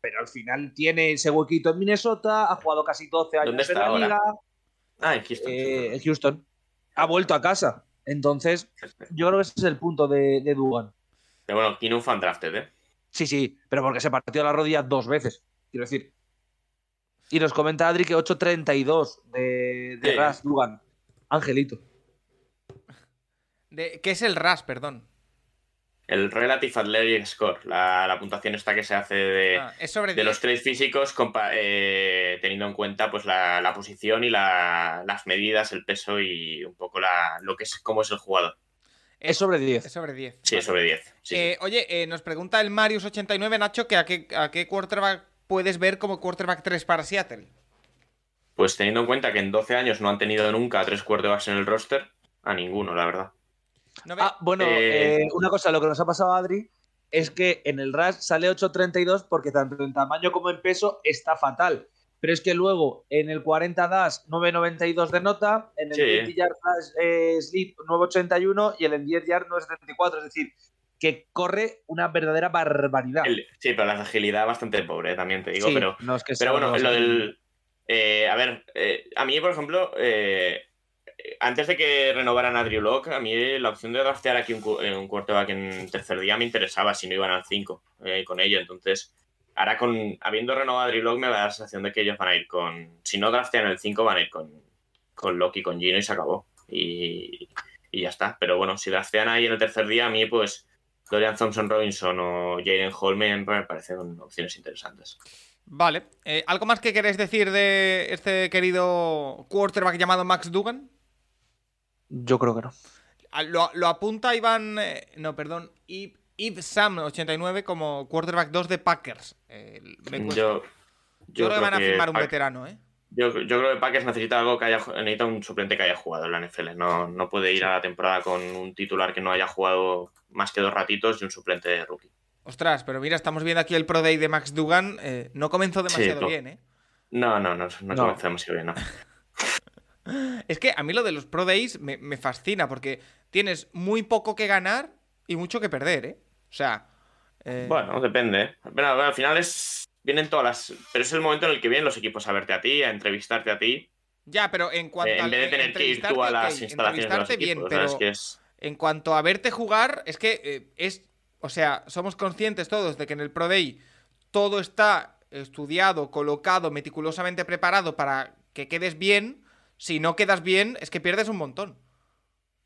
pero al final tiene ese huequito en Minnesota, ha jugado casi 12 años ¿Dónde en está la ahora? liga, Ah, en Houston. eh, en Houston. Ha vuelto a casa. Entonces, yo creo que ese es el punto de, de Dugan. Pero bueno, Keenum fan drafted, ¿eh? Sí, sí, pero porque se partió la rodilla dos veces, quiero decir. Y nos comenta Adri que 8.32 de, de. Ras Dugan. Angelito. de- ¿Qué es el RAS, perdón? El Relative Athletic Score, la, la puntuación esta que se hace de, Ah, es sobre de 10. los traits físicos compa- eh, teniendo en cuenta pues la, la posición y la- las medidas, el peso y un poco la, lo que es cómo es el jugador. Es sobre 10. Es sobre 10. Sí, es sobre 10. sí, sí. Eh, oye, eh, nos pregunta el Marius89, Nacho, que a qué, a qué quarterback puedes ver como quarterback 3 para Seattle. Pues teniendo en cuenta que en 12 años no han tenido nunca tres quarterbacks en el roster, a ninguno, la verdad. ¿No ve- Ah, bueno, Eh, eh, una cosa, lo que nos ha pasado a Adri es que en el RAS sale 8.32 porque tanto en tamaño como en peso está fatal. Pero es que luego en el 40 DAS 9.92 de nota, en el Sí. 20 yard dash, eh, slip 9.81 y en el 10 yard 9.74. Es decir, que corre una verdadera barbaridad. El- sí, pero la agilidad bastante pobre, también te digo, Sí, pero, no es que pero bueno, lo del... eh, a ver, eh, a mí, por ejemplo, eh, antes de que renovaran a Drew Lock, a mí la opción de draftear aquí un, un quarterback en tercer día me interesaba si no iban al 5 eh, con ello. Entonces, ahora con habiendo renovado a Drew Lock me da la sensación de que ellos van a ir con... Si no draftean el 5 van a ir con, con Locke y con Gino y se acabó. Y, y ya está. Pero bueno, si draftean ahí en el tercer día, a mí pues Dorian Thompson Robinson o Jaden Holman me parecen opciones interesantes. Vale. Eh, ¿Algo más que queréis decir de este querido quarterback llamado Max Dugan? Yo creo que no. Ah, Lo, lo apunta Iván. eh, no, perdón. Ib, Ib Sam89 como quarterback 2 de Packers. Eh, me. Yo, Yo creo que van a firmar un veterano, ¿eh? Yo, yo creo que Packers necesita algo que haya necesita un suplente que haya jugado en la NFL. No, no puede ir a la temporada con un titular que no haya jugado más que dos ratitos y un suplente de rookie. Ostras, pero mira, estamos viendo aquí el Pro Day de Max Dugan. eh, no comenzó demasiado no. bien, ¿eh? No, no, no, no, No. comencemos bien, no. Es que a mí lo de los Pro Days me, me fascina porque tienes muy poco que ganar y mucho que perder, ¿eh? O sea. eh, Bueno, depende. ¿eh? Bueno, al final es. Vienen todas las. Pero es el momento en el que vienen los equipos a verte a ti, a entrevistarte a ti. Ya, pero en cuanto eh, a en vez de tener que ir tú a entrevistarte, las instalaciones de los entrevistarte equipos. bien, ¿sabes? pero Que es... en cuanto a verte jugar, es que eh, es. O sea, somos conscientes todos de que en el Pro Day todo está estudiado, colocado, meticulosamente preparado para que quedes bien. Si no quedas bien, es que pierdes un montón.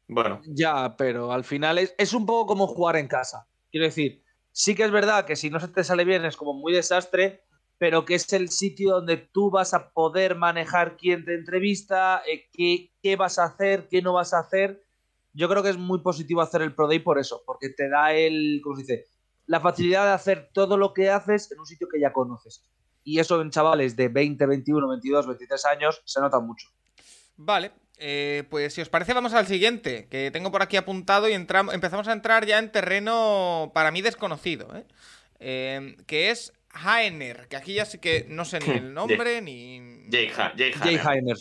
Bueno, Ya, pero al final es, es un poco como jugar en casa. Quiero decir, sí que es verdad que si no se te sale bien es como muy desastre, pero que es el sitio donde tú vas a poder manejar quién te entrevista, eh, qué, vas a hacer, qué no vas a hacer. Yo creo que es muy positivo hacer el Pro Day por eso, porque te da el, ¿cómo se dice? La facilidad de hacer todo lo que haces en un sitio que ya conoces. Y eso en chavales de 20, 21, 22, 23 años se nota mucho. Vale, eh, pues si os parece vamos al siguiente, que tengo por aquí apuntado y entramos, empezamos a entrar ya en terreno para mí desconocido, ¿eh? Eh, que es Haener, que aquí ya sí que no sé ni el nombre ni... Ha- Jay Hanner, Heiner.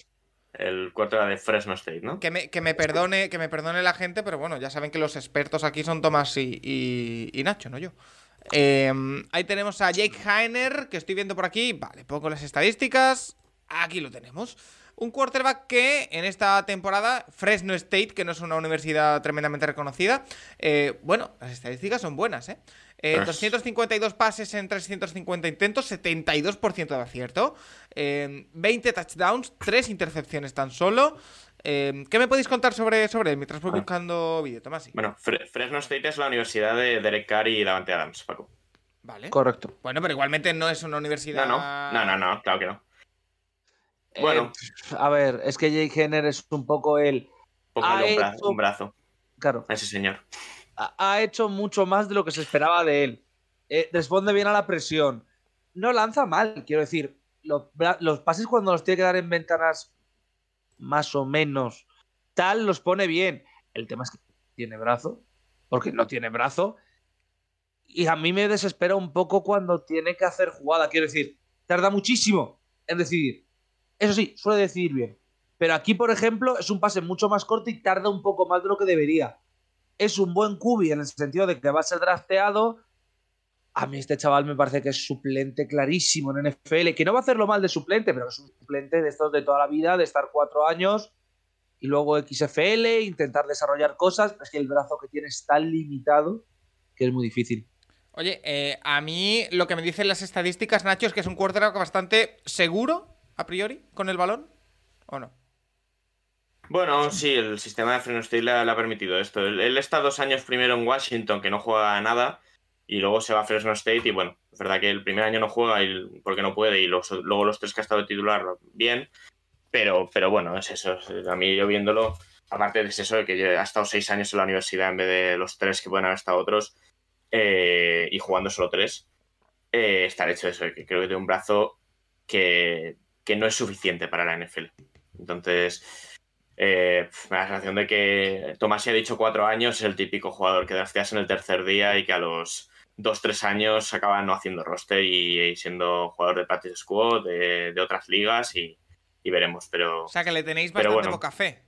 el cuarto de Fresno State, ¿no? Que me, que me perdone, que me perdone la gente, pero bueno, ya saben que los expertos aquí son Tomás y, y- y Nacho, no yo. Eh, ahí tenemos a Jake Haener, que estoy viendo por aquí. Vale, pongo las estadísticas. Aquí lo tenemos. Un quarterback que en esta temporada, Fresno State, que no es una universidad tremendamente reconocida, eh, bueno, las estadísticas son buenas, ¿eh? Eh, Pues- 252 pases en 350 intentos, 72% de acierto, eh, 20 touchdowns, 3 intercepciones tan solo. Eh, ¿Qué me podéis contar sobre, sobre él mientras voy Ah. buscando vídeo, Tomás? Sí. Bueno, Fre- Fresno State es la universidad de Derek Carr y Davante Adams, Paco. Vale. Correcto. Bueno, pero igualmente no es una universidad. No, no, no, no, no, claro que no. Eh, Bueno, a ver, es que Jake Henner es un poco el. un, bra- hecho- un brazo Claro, a ese señor. ha, hecho mucho más de lo que se esperaba de él. Eh, responde bien a la presión. No lanza mal, quiero decir. Los, los pases cuando los tiene que dar en ventanas más o menos tal, los pone bien. El tema es que tiene brazo, porque no tiene brazo. Y a mí me desespera un poco cuando tiene que hacer jugada. Quiero decir, tarda muchísimo en decidir. Eso sí, suele decidir bien. Pero aquí, por ejemplo, es un pase mucho más corto y tarda un poco más de lo que debería. Es un buen cubi en el sentido de que va a ser drafteado. A mí este chaval me parece que es suplente clarísimo en NFL, que no va a hacerlo mal de suplente, pero es un suplente de estos de toda la vida, de estar cuatro años y luego XFL, intentar desarrollar cosas. Es que el brazo que tiene es tan limitado que es muy difícil. Oye, eh, a mí lo que me dicen las estadísticas, Nacho, es que es un quarterback bastante seguro, a priori, con el balón. ¿O no? Bueno, sí, el sistema de Fresno State le, ha- permitido esto. Él, está dos años primero en Washington, que no juega nada, y luego se va a Fresno State, y bueno, es verdad que el primer año no juega y- porque no puede, y luego los tres que ha estado titular, bien, pero, pero bueno, es eso. es- A mí yo viéndolo, aparte de eso, de que ha estado seis años en la universidad en vez de los tres que pueden haber estado otros, eh, y jugando solo tres, eh, está hecho eso, que creo que tiene un brazo que, que no es suficiente para la NFL. Entonces, eh, me da la sensación de que Tomás ya ha dicho cuatro años, es el típico jugador que drafteas en el tercer día y que a los dos, tres años acaba no haciendo roster y, y siendo jugador de practice squad, de, de otras ligas y, y veremos. Pero O sea, que le tenéis bastante bueno. poca fe.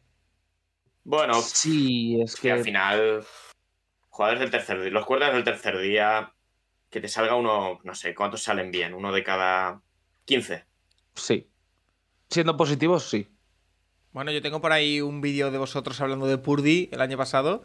bueno, Sí, es que que al final, jugadores del tercer día, los cuerdas del tercer día, que te salga uno, no sé, ¿cuántos salen bien? Uno de cada 15. Sí. Siendo positivos, sí. Bueno, yo tengo por ahí un vídeo de vosotros hablando de Purdy el año pasado.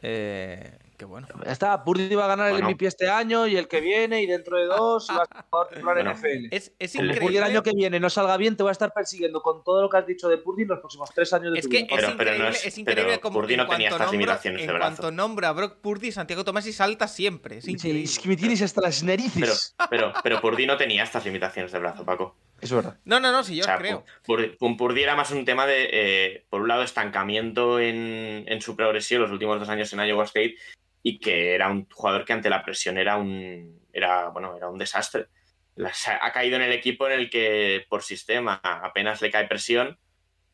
Eh, que bueno. Ya está, Purdy va a ganar Bueno. el MVP este año y el que viene y dentro de dos y va a ser jugador titular en Bueno. NFL. Es, es El El increíble. año que viene no salga bien, te voy a estar persiguiendo con todo lo que has dicho de Purdy en los próximos tres años de Es tu que vida. es Pero- pero increíble, no es- es increíble pero como Purdy en no tenía cuanto estas nombra- limitaciones de en brazo. cuanto nombra a Brock Purdy, Santiago Tomasi salta siempre. Es Sí, increíble. es que me tienes hasta las Pero, narices. pero, pero Purdy no tenía estas limitaciones de brazo, Paco. Es verdad. No, no, no, sí, yo O sea, creo. Pur- Pur- Purdy era más un tema de, eh, por un lado, estancamiento en, en su progresión los últimos dos años en Iowa State y que era un jugador que ante la presión era un, era, bueno, era un desastre. La- se ha caído en el equipo en el que por sistema apenas le cae presión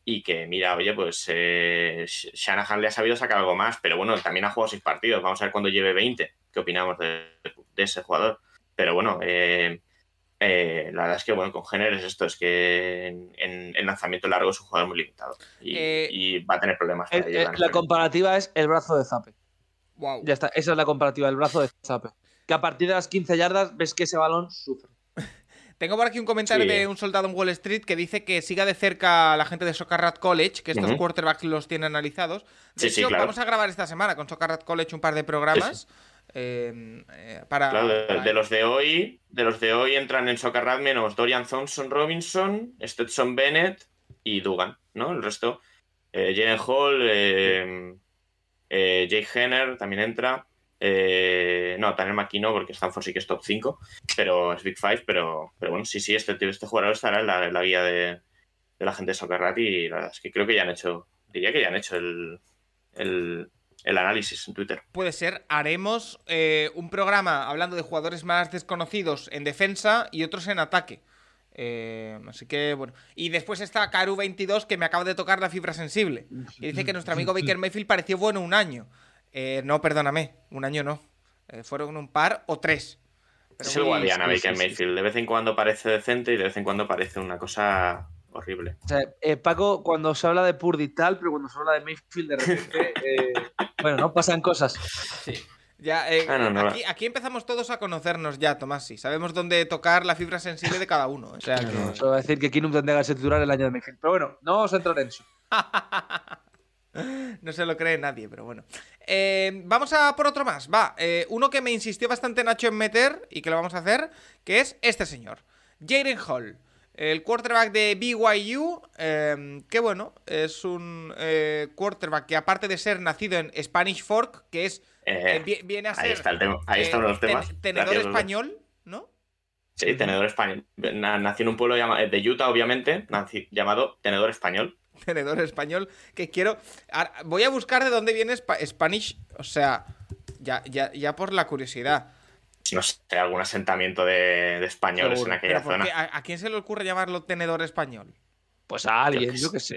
y que, mira, oye, pues eh, Sh- Shanahan le ha sabido sacar algo más, pero bueno, también ha jugado seis partidos. Vamos a ver cuando lleve 20, qué opinamos de, de ese jugador. Pero bueno, eh, eh, la verdad es que, bueno, con Jenner es esto, es que en, en- en lanzamiento largo es un jugador muy limitado y, Eh, y va a tener problemas. Para el- la comparativa es el brazo de Zape. Wow. Ya está, esa es la comparativa, el brazo de Zape. Que a partir de las 15 yardas ves que ese balón sufre. Tengo por aquí un comentario Sí. de un soldado en Wall Street que dice que siga de cerca a la gente de Socarrat College, que estos quarterbacks los tiene analizados. De Sí, sí, claro. vamos a grabar esta semana con Socarrat College un par de programas. Eh, eh, para, Claro, de, para- de los de hoy, de los de hoy entran en Socarrat menos Dorian Thompson Robinson, Stetson Bennett y Dugan, ¿no? El resto, eh, Jalen Hall, eh, eh, Jake Henner también entra. eh, no, Tanner McKee no, porque Stanford sí que es top 5, pero es Big Five, pero, pero bueno, sí, sí, este, este jugador estará en la, en la guía de, de la gente de Socarrat y la verdad es que creo que ya han hecho, diría que ya han hecho el, el, el análisis en Twitter. Puede ser, haremos eh, un programa hablando de jugadores más desconocidos en defensa y otros en ataque. Eh, así que bueno. Y después está Karu22 que me acaba de tocar la fibra sensible. Y dice que nuestro amigo Baker Mayfield pareció bueno un año. Eh, no, perdóname, un año no. Eh, fueron un par o tres. Pero es el sí, Baker sí, sí. Mayfield. De vez en cuando parece decente y de vez en cuando parece una cosa horrible. O sea, eh, Paco, cuando se habla de Purdy tal, pero cuando se habla de Mayfield, de repente. eh, bueno, no pasan cosas. Ya, eh, Ah, no, no, aquí, aquí empezamos todos a conocernos ya, Tomás. Sabemos dónde tocar la fibra sensible de cada uno. O sea que- Solo voy a decir que Kinum tendría que ser titular el año de Mayfield. Pero bueno, no vamos a entrar en eso. No se lo cree nadie, pero bueno. Eh, vamos a por otro más. Va, eh, uno que me insistió bastante Nacho en meter y que lo vamos a hacer, que es este señor. Jaden Hall, el quarterback de BYU, eh, que bueno, es un eh, quarterback que aparte de ser nacido en Spanish Fork, que es Eh, vi- viene a ser ahí está el tema. Ahí eh, está uno de los ten- temas. tenedor Gracias, español, ¿no? Sí, tenedor español. Na- Nació en un pueblo de Utah, obviamente, llamado Tenedor Español. tenedor español que quiero. voy a buscar de dónde viene Spa- Spanish, o sea, ya, ya, ya por la curiosidad. No sé, algún asentamiento de, de españoles Seguro. en aquella Pero ¿por zona. qué? ¿A, a quién se le ocurre llamarlo tenedor español? Pues a alguien, Yo qué sé.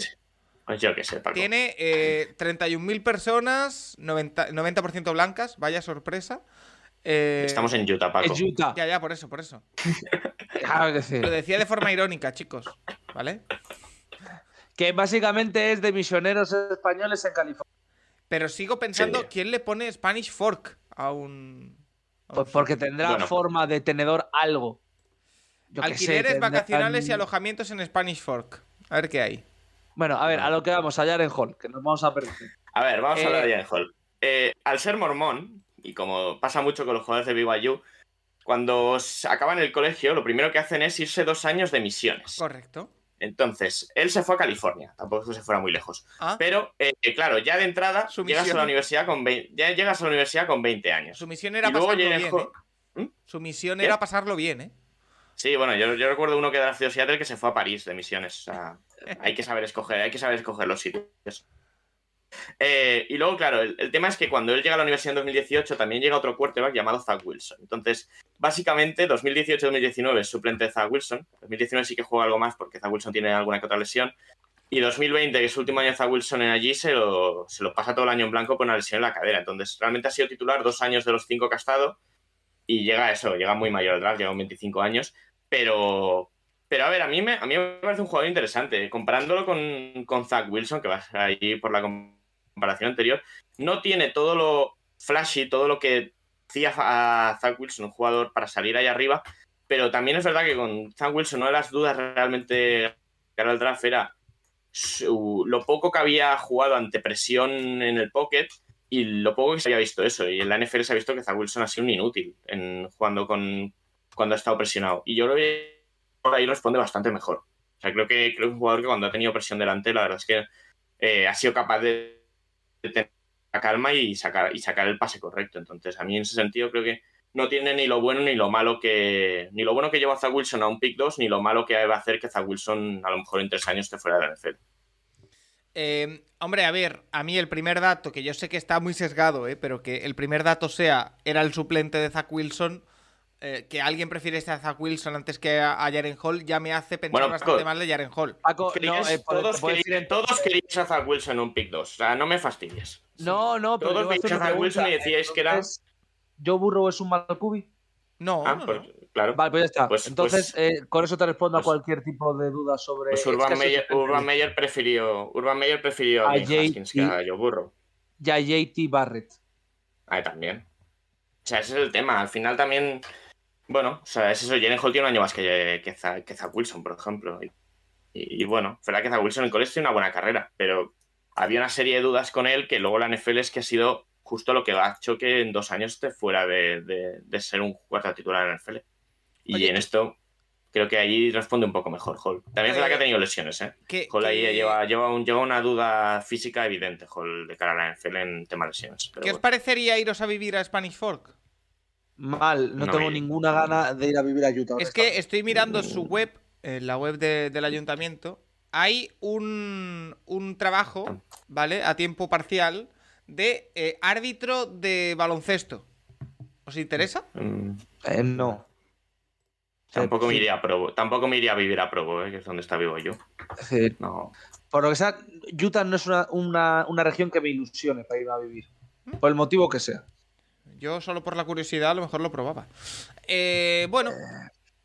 Pues yo qué sé, Paco. Tiene eh, 31.000 personas, 90%, 90% blancas, vaya sorpresa. Eh, Estamos en Utah, Paco. Es Utah. Ya, ya, por eso, por eso. Ah, es decir, Lo decía de forma irónica, chicos, ¿vale? que básicamente es de misioneros españoles en California. Pero sigo pensando, Sí. ¿quién le pone Spanish Fork a un... Pues porque tendrá Bueno. forma de tenedor algo. Yo qué sé, Alquileres tendrán- vacacionales y alojamientos en Spanish Fork. A ver qué hay. Bueno, a ver, a lo que vamos, a en Hall, que nos vamos a perder. A ver, vamos Eh, a hablar de Jalen Hall. Eh, al ser mormón, y como pasa mucho con los jugadores de BYU, cuando acaban el colegio, lo primero que hacen es irse dos años de misiones. Correcto. Entonces, él se fue a California, tampoco es que se fuera muy lejos. Ah, Pero, eh, claro, ya de entrada llegas a la universidad con 20, ya llegas a la universidad con 20 años. su misión era y pasarlo bien, ¿eh? ¿Mm? Su misión ¿Qué? era pasarlo bien, ¿eh? Sí, bueno, yo, yo recuerdo uno que era de Seattle que se fue a París de misiones. O sea, hay que saber escoger, hay que saber escoger los sitios. Eh, y luego, claro, el, tema es que cuando él llega a la universidad en 2018 también llega otro quarterback llamado Zach Wilson. Entonces, básicamente, 2018-2019 es suplente de Zach Wilson. 2019 sí que juega algo más porque Zach Wilson tiene alguna que otra lesión. Y 2020, que es su último año de Zach Wilson en allí, se lo, se lo pasa todo el año en blanco por una lesión en la cadera. Entonces, realmente ha sido titular dos años de los cinco que ha estado. Y llega a eso, llega muy mayor al draft, llega con 25 años. Pero, pero a ver, a mí me, a mí me parece un jugador interesante. Comparándolo con, con Zach Wilson, que va ahí por la comparación anterior, no tiene todo lo. flashy, todo lo que hacía a Zach Wilson, un jugador para salir ahí arriba, pero también es verdad que con Zach Wilson una de las dudas realmente cara al draft era su- lo poco que había jugado ante presión en el pocket y lo poco que se había visto eso. Y en la NFL se ha visto que Zach Wilson ha sido un inútil en, jugando con, cuando ha estado presionado. Y yo creo que por ahí responde bastante mejor. O sea, creo que, creo que es un jugador que cuando ha tenido presión delante, la verdad es que eh, ha sido capaz de, de tener la calma y sacar, y sacar el pase correcto. Entonces, a mí en ese sentido creo que no tiene ni lo bueno ni lo malo que. Ni lo bueno que lleva Zach Wilson a un pick 2, ni lo malo que va a hacer que Zach Wilson a lo mejor en tres años esté fuera de la NFL. Eh, hombre, a ver, a mí el primer dato, que yo sé que está muy sesgado, eh, pero que el primer dato sea, era el suplente de Zach Wilson, eh, que alguien prefiere a Zach Wilson antes que a, a Jaren Hall, ya me hace pensar Bueno, bastante co- mal de Jaren Hall. Paco, no, eh, todos, puedo queríais, decir en- todos queríais a Zach Wilson en un pick 2. O sea, no me fastidies. no, no, pero Todos yo voy a a Zach Wilson y decíais que era- ¿Joe Burrow es un mal cubi? No, Ah, no, pues, no. claro. Vale, pues ya está. Pues- Entonces, eh, con eso te respondo a pues- cualquier tipo de duda sobre. Pues es que Urban Meyer, Urban. Meyer prefirió, Urban Meyer prefirió a A Haskins que a Joe Burrow. Ya JT Barrett. Ah, también. O sea, ese es el tema. Al final también. Bueno, o sea, es eso. Jalen Hall tiene un año más que, que, Za- que Zach Wilson, por ejemplo. Y, y- y bueno, es verdad que Zach Wilson en college tiene una buena carrera, pero había una serie de dudas con él que luego la NFL es que ha sido justo lo que ha hecho que en dos años esté fuera de, de- de ser un cuarto titular en la NFL. Y Oye, en esto creo que allí responde un poco mejor Hall. También es verdad que ha tenido lesiones, ¿eh? Que- Hall ahí que- lleva, lleva, un- lleva una duda física evidente, Hall, de cara a la NFL en tema de lesiones. Pero ¿Qué os parecería iros a vivir a Spanish Fork? Mal, no, No, tengo y- ninguna gana de ir a vivir a Utah. Es que estoy mirando su web, en la web de- del ayuntamiento. Hay un, un trabajo, ¿vale? A tiempo parcial de eh, árbitro de baloncesto. ¿Os interesa? Mm, Eh, no. Tampoco me iría a Provo. Tampoco me iría a vivir a Provo, ¿eh? que es donde está vivo yo. No. por lo que sea, Utah no es una, una- una región que me ilusione para ir a vivir. Por el motivo que sea. Yo solo por la curiosidad a lo mejor lo probaba. Eh, bueno,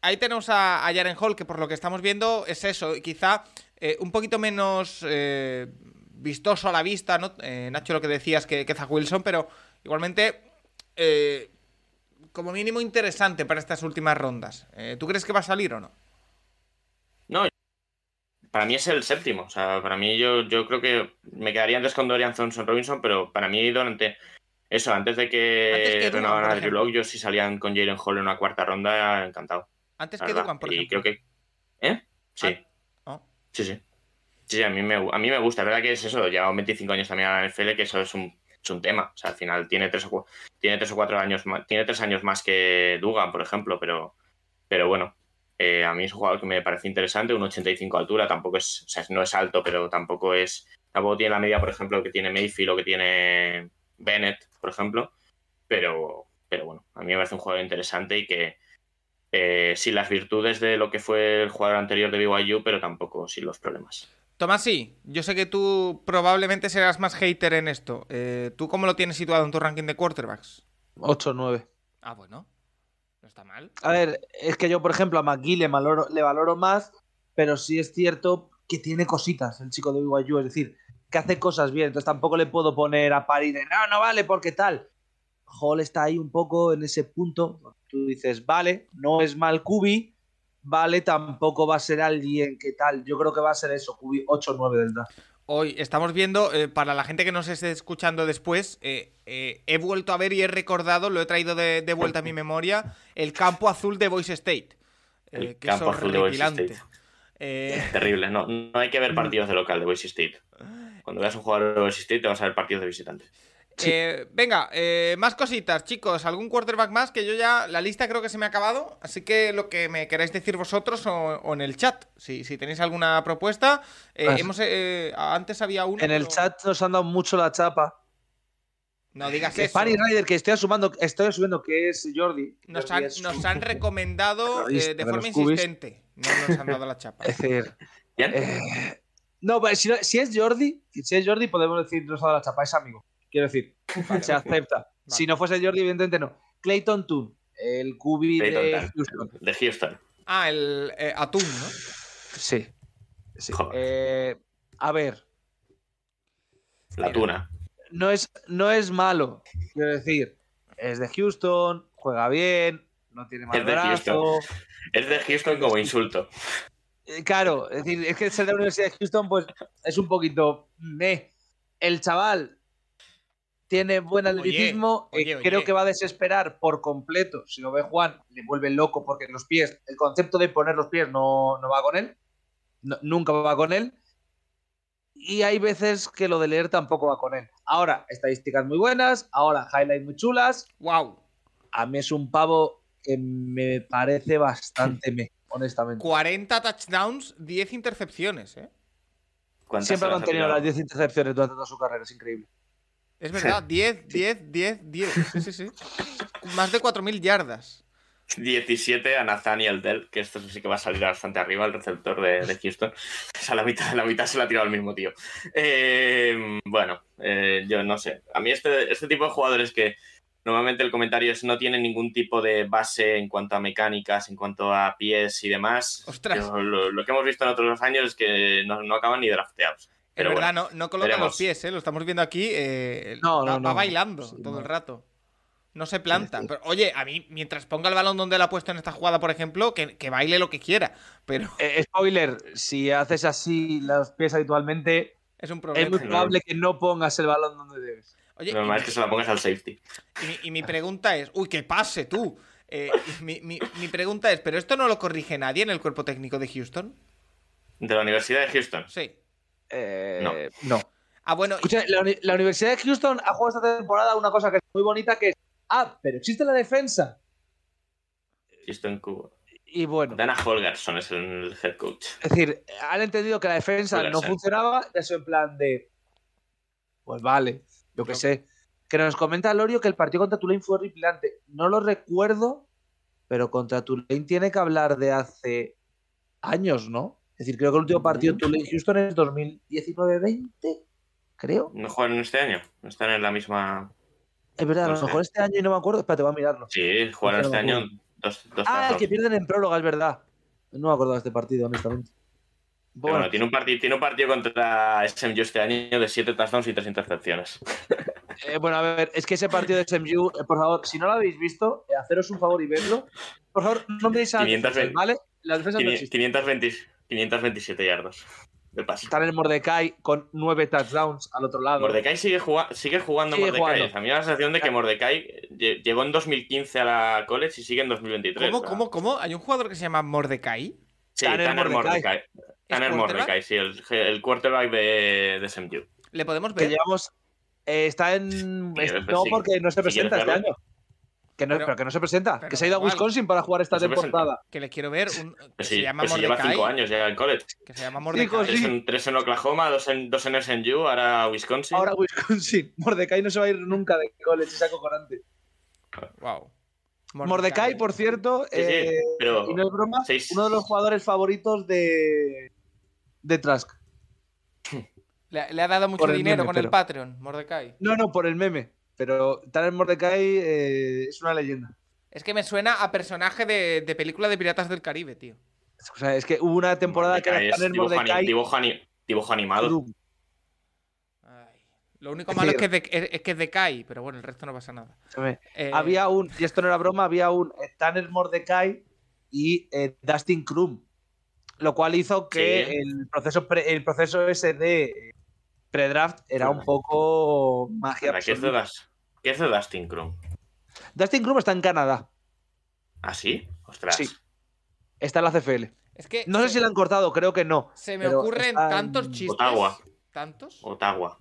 ahí tenemos a, a Jaren Hall, que por lo que estamos viendo es eso, quizá eh, un poquito menos eh, vistoso a la vista, ¿no? Nacho, lo que decías que, que Zach Wilson, pero igualmente como mínimo interesante para estas últimas rondas. ¿Tú crees que va a salir o no? Para mí es el séptimo. O sea, para mí yo, yo creo que me quedaría antes con Dorian Thompson Robinson, pero para mí durante eso, antes de Antes que, que Dugan, renovaran a Drew ejemplo. Lock, yo si salían con Jalen Hall en una cuarta ronda, encantado. Antes la que. Dugan, por y ejemplo. creo que. ¿Eh? Sí. Ah, oh. Sí, sí. Sí, a mí me, a mí me gusta. Es verdad que es eso. Lleva 25 años también a la NFL, que eso es un, es un tema. O sea, al final tiene tres o, cu- tiene tres o cuatro años más. Tiene tres años más que Dugan, por ejemplo, pero, pero bueno. eh, a mí es un jugador que me parece interesante, un 85 de altura, tampoco es, o sea, no es alto, pero tampoco es, tampoco tiene la media, por ejemplo, que tiene Mayfield o que tiene Bennett, por ejemplo, pero, pero bueno, a mí me parece un jugador interesante y que eh, sin las virtudes de lo que fue el jugador anterior de BYU, pero tampoco sin los problemas. Tomás, sí, yo sé que tú probablemente serás más hater en esto. Eh, ¿Tú cómo lo tienes situado en tu ranking de quarterbacks? 8 o 9. Ah, bueno. No está mal. A ver, es que yo, por ejemplo, a McGee le valoro, le valoro más, pero sí es cierto que tiene cositas el chico de BYU, es decir, que hace cosas bien, entonces tampoco le puedo poner a parir de no, no vale, porque tal. Hall está ahí un poco en ese punto. Tú dices, vale, no es mal Kubi, vale, tampoco va a ser alguien que tal. Yo creo que va a ser eso, Kubi 8 o 9 del draft. Hoy estamos viendo, eh, para la gente que nos esté escuchando después, eh, eh, he vuelto a ver y he recordado, lo he traído de, de vuelta a mi memoria, el campo azul de Boise State. eh, El que campo azul de horripilante. State. Eh, Terrible, no, no hay que ver partidos de local de Boise State. Cuando veas un jugador State te vas a ver partidos de visitantes. eh, venga, eh, más cositas, chicos. ¿Algún quarterback más? Que yo ya, la lista creo que se me ha acabado. Así que lo que me queráis decir vosotros o, o en el chat. Si, si tenéis alguna propuesta. Eh, Pues- hemos, eh, antes había uno. En el pero- chat nos han dado mucho la chapa. No digas Que eso. Fanny Rider, que estoy asumando, estoy asumiendo que es Jordi. Nos han, nos han recomendado eh, de forma insistente. No nos han dado la chapa. Es decir, ¿Bien? No, pero si, no- si es Jordi, si es Jordi, podemos decir nos ha dado la chapa, es amigo. Quiero decir, se acepta. Si no fuese Jordi, evidentemente no. Clayton Toon, el cubi Clayton de. Houston. De Houston. Ah, el eh, atún, ¿no? Sí. Eh, a ver, La tuna. no es, no es malo. Quiero decir, es de Houston, juega bien, no tiene mal Es de brazo. Es de Houston como insulto. Eh, Claro, es decir, es que ser de la Universidad de Houston, pues es un poquito. meh. El chaval tiene buen atletismo, oye, eh, oye. creo que va a desesperar por completo. Si lo ve Juan, le vuelve loco porque los pies, el concepto de poner los pies no, no va con él, No- nunca va con él. Y hay veces que lo de leer tampoco va con él. Ahora, estadísticas muy buenas, ahora highlights muy chulas. Wow. A mí es un pavo que me parece bastante me, honestamente. 40 touchdowns, 10 intercepciones, ¿eh? ¿Cuántas Siempre ha mantenido las 10 intercepciones durante toda su carrera, es increíble. Es verdad, 10, 10, 10, 10. Sí, sí, sí. Más de 4.000 yardas. 17 a Nathaniel Dell, que esto sí que va a salir bastante arriba, el receptor de, de Houston. O sea, la mitad, la mitad se la ha tirado el mismo tío. Eh, bueno, eh, yo no sé. A mí este, este tipo de jugadores que normalmente el comentario es no tienen ningún tipo de base en cuanto a mecánicas, en cuanto a pies y demás. Ostras. Yo lo, lo que hemos visto en otros años es que no, no acaban ni drafteados. Es Pero verdad, bueno, no, no coloca veremos. los pies, ¿eh? Lo estamos viendo aquí. eh, No, va, no, no. va bailando Sí, todo no. el rato. No se planta. Pero, oye, a mí, mientras ponga el balón donde lo ha puesto en esta jugada, por ejemplo, que, que baile lo que quiera. Pero Eh, spoiler, si haces así los pies habitualmente, es un es problema. muy probable que no pongas el balón donde debes. Oye, normal es que se la pongas al safety. y mi, y mi pregunta es: uy, que pase tú. Eh, mi, mi- mi pregunta es: ¿pero esto no lo corrige nadie en el cuerpo técnico de Houston? De la Universidad de Houston. Sí. Eh, No. no. Ah, bueno, y- la, la Universidad de Houston ha jugado esta temporada una cosa que es muy bonita, que es, ah, pero existe la defensa. Houston Cuba. Y bueno, Dana Holgerson es el head coach. es decir, han entendido que la defensa no funcionaba, eso en plan de, pues vale, yo qué sé. Que nos comenta Lorio que el partido contra Tulane fue horripilante. No lo recuerdo, pero contra Tulane tiene que hablar de hace años, ¿no? Es decir, creo que el último partido de Tulane-Houston es 2019-20, creo. ¿No jugaron este año? ¿No están en la misma...? Es verdad, a lo sé. mejor este año y no me acuerdo. Espérate, voy a mirarlo. Sí, jugaron este año dos, dos Ah, el que pierden en próloga, es verdad. No me acuerdo de este partido, honestamente. Pero Bueno, tiene un, partido, tiene un partido contra SMU este año de 7 touchdowns y 3 intercepciones. eh, bueno, a ver, es que ese partido de SMU, eh, por favor, si no lo habéis visto, eh, haceros un favor y verlo. Por favor, no miréis a las 520. defensas, ¿vale? Existen. 520 527 yardas de pase. Están en Mordecai con nueve touchdowns al otro lado. Mordecai sigue, juga- sigue jugando Sigue Mordecai. jugando. A mí me da la sensación de que Mordecai lle- llegó en 2015 a la college y sigue en 2023. ¿cómo, o sea, cómo, cómo? ¿Hay un jugador que se llama Mordecai? Sí, Tanner Tanner, Mordecai. Mordecai. Tanner? Mordecai, sí, el, el quarterback de, de SMU. ¿Le podemos Que ver? llevamos. eh, está en. Sí, no, sí. porque no se presenta este año. Que no, Pero- pero, que no se presenta. pero Que se ha ido a. Wisconsin para jugar esta temporada. Que le quiero ver. Un, que se llama pues sí, lleva Mordecai. 5 años ya en college. Que se llama Cinco, Mordecai. sí. Tres en, tres en Oklahoma, dos en, dos en SMU, ahora Wisconsin. Ahora Wisconsin. Mordecai no se va a ir nunca de college, es acojonante. Wow. Mordecai, por cierto, Sí, sí, eh, pero y no es broma, seis- uno de los jugadores favoritos de, de Trask. Le, le ha dado mucho dinero meme, con pero- el Patreon, Mordecai. No, no, por el meme. Pero Tanner Mordecai eh, es una leyenda. Es que me suena a personaje de, de película de Piratas del Caribe, tío. O sea, es que hubo una temporada que Mordecai es dibujo, ani- Mordecai. dibujo, ani- dibujo animado. Ay. Lo único Es malo es decir- que, de- es, es que decae, pero bueno, el resto no pasa nada. Eh, Había un, y esto no era broma, había un eh, Tanner Mordecai y eh, Dustin Krum. Lo cual hizo que Sí. el, proceso pre- el proceso ese de eh, pre-draft era un poco magia. ¿Qué es de, ¿Qué es de Dustin Crum? Dustin Krum está en Canadá. ¿Ah, sí? Ostras. Sí. Está en la CFL. Es que No sé se, si la han cortado, creo que no. se me ocurren en tantos chistes. Ottawa. ¿Tantos? Ottawa.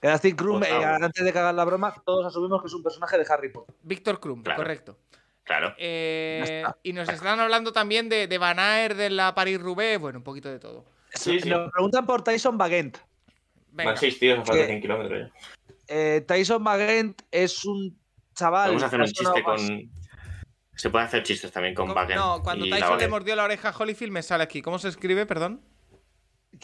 Que Dustin Krum, eh, antes de hagan la broma, todos asumimos que es un personaje de Harry Potter. Víctor Krum, Claro. correcto. Claro. Eh, y nos están hablando también de, de Van Aert, de la Paris-Roubaix, bueno, un poquito de todo. Sí, sí. Nos preguntan por Tyson Bagent. Venga, Van 6 tíos a falta de Que- 100 kilómetros. ya. Eh, Tyson Bagent es un chaval. Vamos a hacer un chiste más- con. Se puede hacer chistes también con Co- Bakken. No, cuando Tyson le mordió la oreja a Holyfield me sale aquí. ¿Cómo se escribe, perdón?